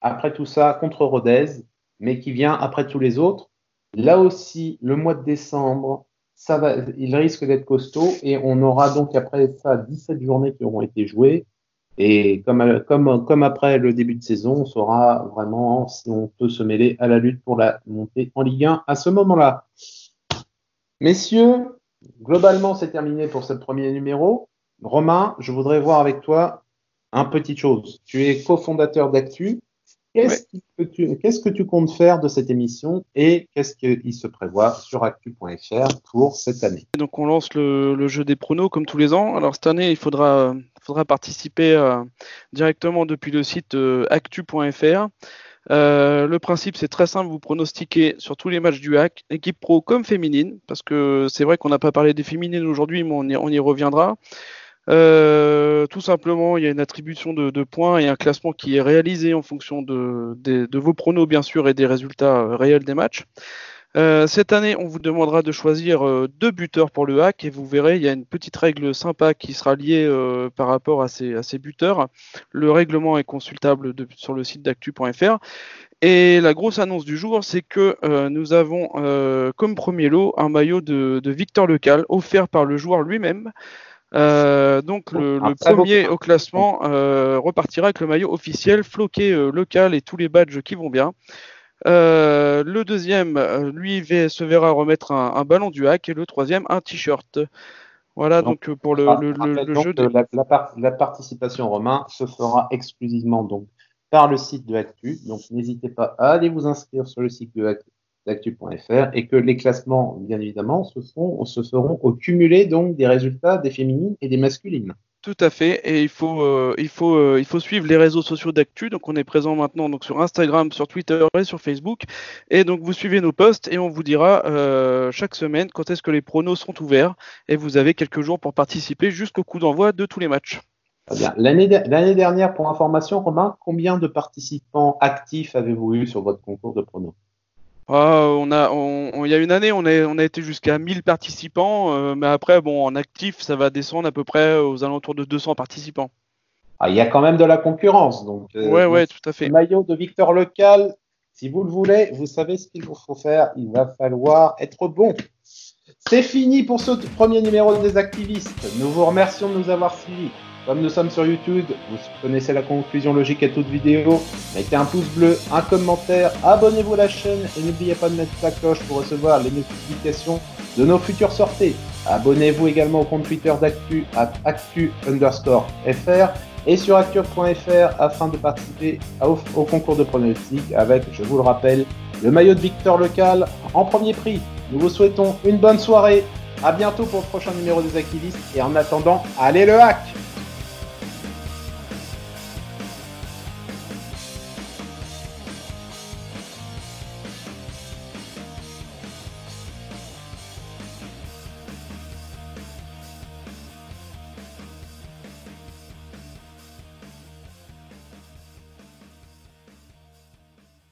après tout ça contre Rodez, mais qui vient après tous les autres. Là aussi, le mois de décembre, ça va, il risque d'être costaud et on aura donc après ça 17 journées qui auront été jouées Et comme, comme, comme après le début de saison, on saura vraiment si on peut se mêler à la lutte pour la montée en Ligue 1 à ce moment-là. Messieurs, globalement, c'est terminé pour ce premier numéro. Romain, je voudrais voir avec toi un petite chose. Tu es cofondateur d'Actu. Qu'est-ce, que tu, comptes faire de cette émission et qu'est-ce qu'il se prévoit sur actu.fr pour cette année? Donc on lance le, jeu des pronos comme tous les ans. Alors cette année, il faudra, faudra participer euh, directement depuis le site euh, actu.fr. Euh, le principe, c'est très simple, vous pronostiquez sur tous les matchs du hack, équipe pro comme féminine, parce que c'est vrai qu'on n'a pas parlé des féminines aujourd'hui, mais on y reviendra. Tout simplement, il y a une attribution de, points et un classement qui est réalisé en fonction de, vos pronos, bien sûr, et des résultats réels des matchs. Euh, cette année, on vous demandera de choisir deux buteurs pour le hack et vous verrez, il y a une petite règle sympa qui sera liée par rapport à ces, buteurs. Le règlement est consultable sur le site d'actu.fr. Et la grosse annonce du jour, c'est que nous avons comme premier lot un maillot de, de Victor Lecal offert par le joueur lui-même. Euh, donc le, premier au classement euh, repartira avec le maillot officiel, floqué euh, local et tous les badges qui vont bien. Le deuxième, lui, se verra remettre un, ballon du hack et le troisième, un t-shirt. Voilà donc, pour le, jeu. De... La, participation Romain se fera exclusivement donc par le site de Actu. Donc n'hésitez pas à aller vous inscrire sur le site de Actu d'actu.fr et que les classements, bien évidemment, se, font, se feront au cumulé donc des résultats des féminines et des masculines. Tout à fait, et il faut, euh, euh, il faut suivre les réseaux sociaux d'actu. Donc, on est présent maintenant sur Instagram, sur Twitter et sur Facebook. Et donc, vous suivez nos posts et on vous dira euh, chaque semaine quand est-ce que les pronos sont ouverts. Et vous avez quelques jours pour participer jusqu'au coup d'envoi de tous les matchs. L'année dernière, pour information, Romain, combien de participants actifs avez-vous eu sur votre concours de pronos? Ah, on a, il y a une année, on a, on a été jusqu'à 1000 participants, euh, mais après, bon, en actif, ça va descendre à peu près aux alentours de 200 participants. Ah, il y a quand même de la concurrence, donc. Euh, ouais, ouais, tout à fait. Le maillot de Victor Local, si vous le voulez, vous savez ce qu'il vous faut faire. Il va falloir être bon. C'est fini pour ce premier numéro des activistes. Nous vous remercions de nous avoir suivis. Comme nous sommes sur YouTube, vous connaissez la conclusion logique à toute vidéo. Mettez un pouce bleu, un commentaire, abonnez-vous à la chaîne et n'oubliez pas de mettre la cloche pour recevoir les notifications de nos futures sorties. Abonnez-vous également au compte Twitter d'Actu à actu underscore fr et sur actu.fr afin de participer au, concours de pronostic avec, je vous le rappelle, le maillot de Victor Local en premier prix. Nous vous souhaitons une bonne soirée. À bientôt pour le prochain numéro des activistes et en attendant, allez le hack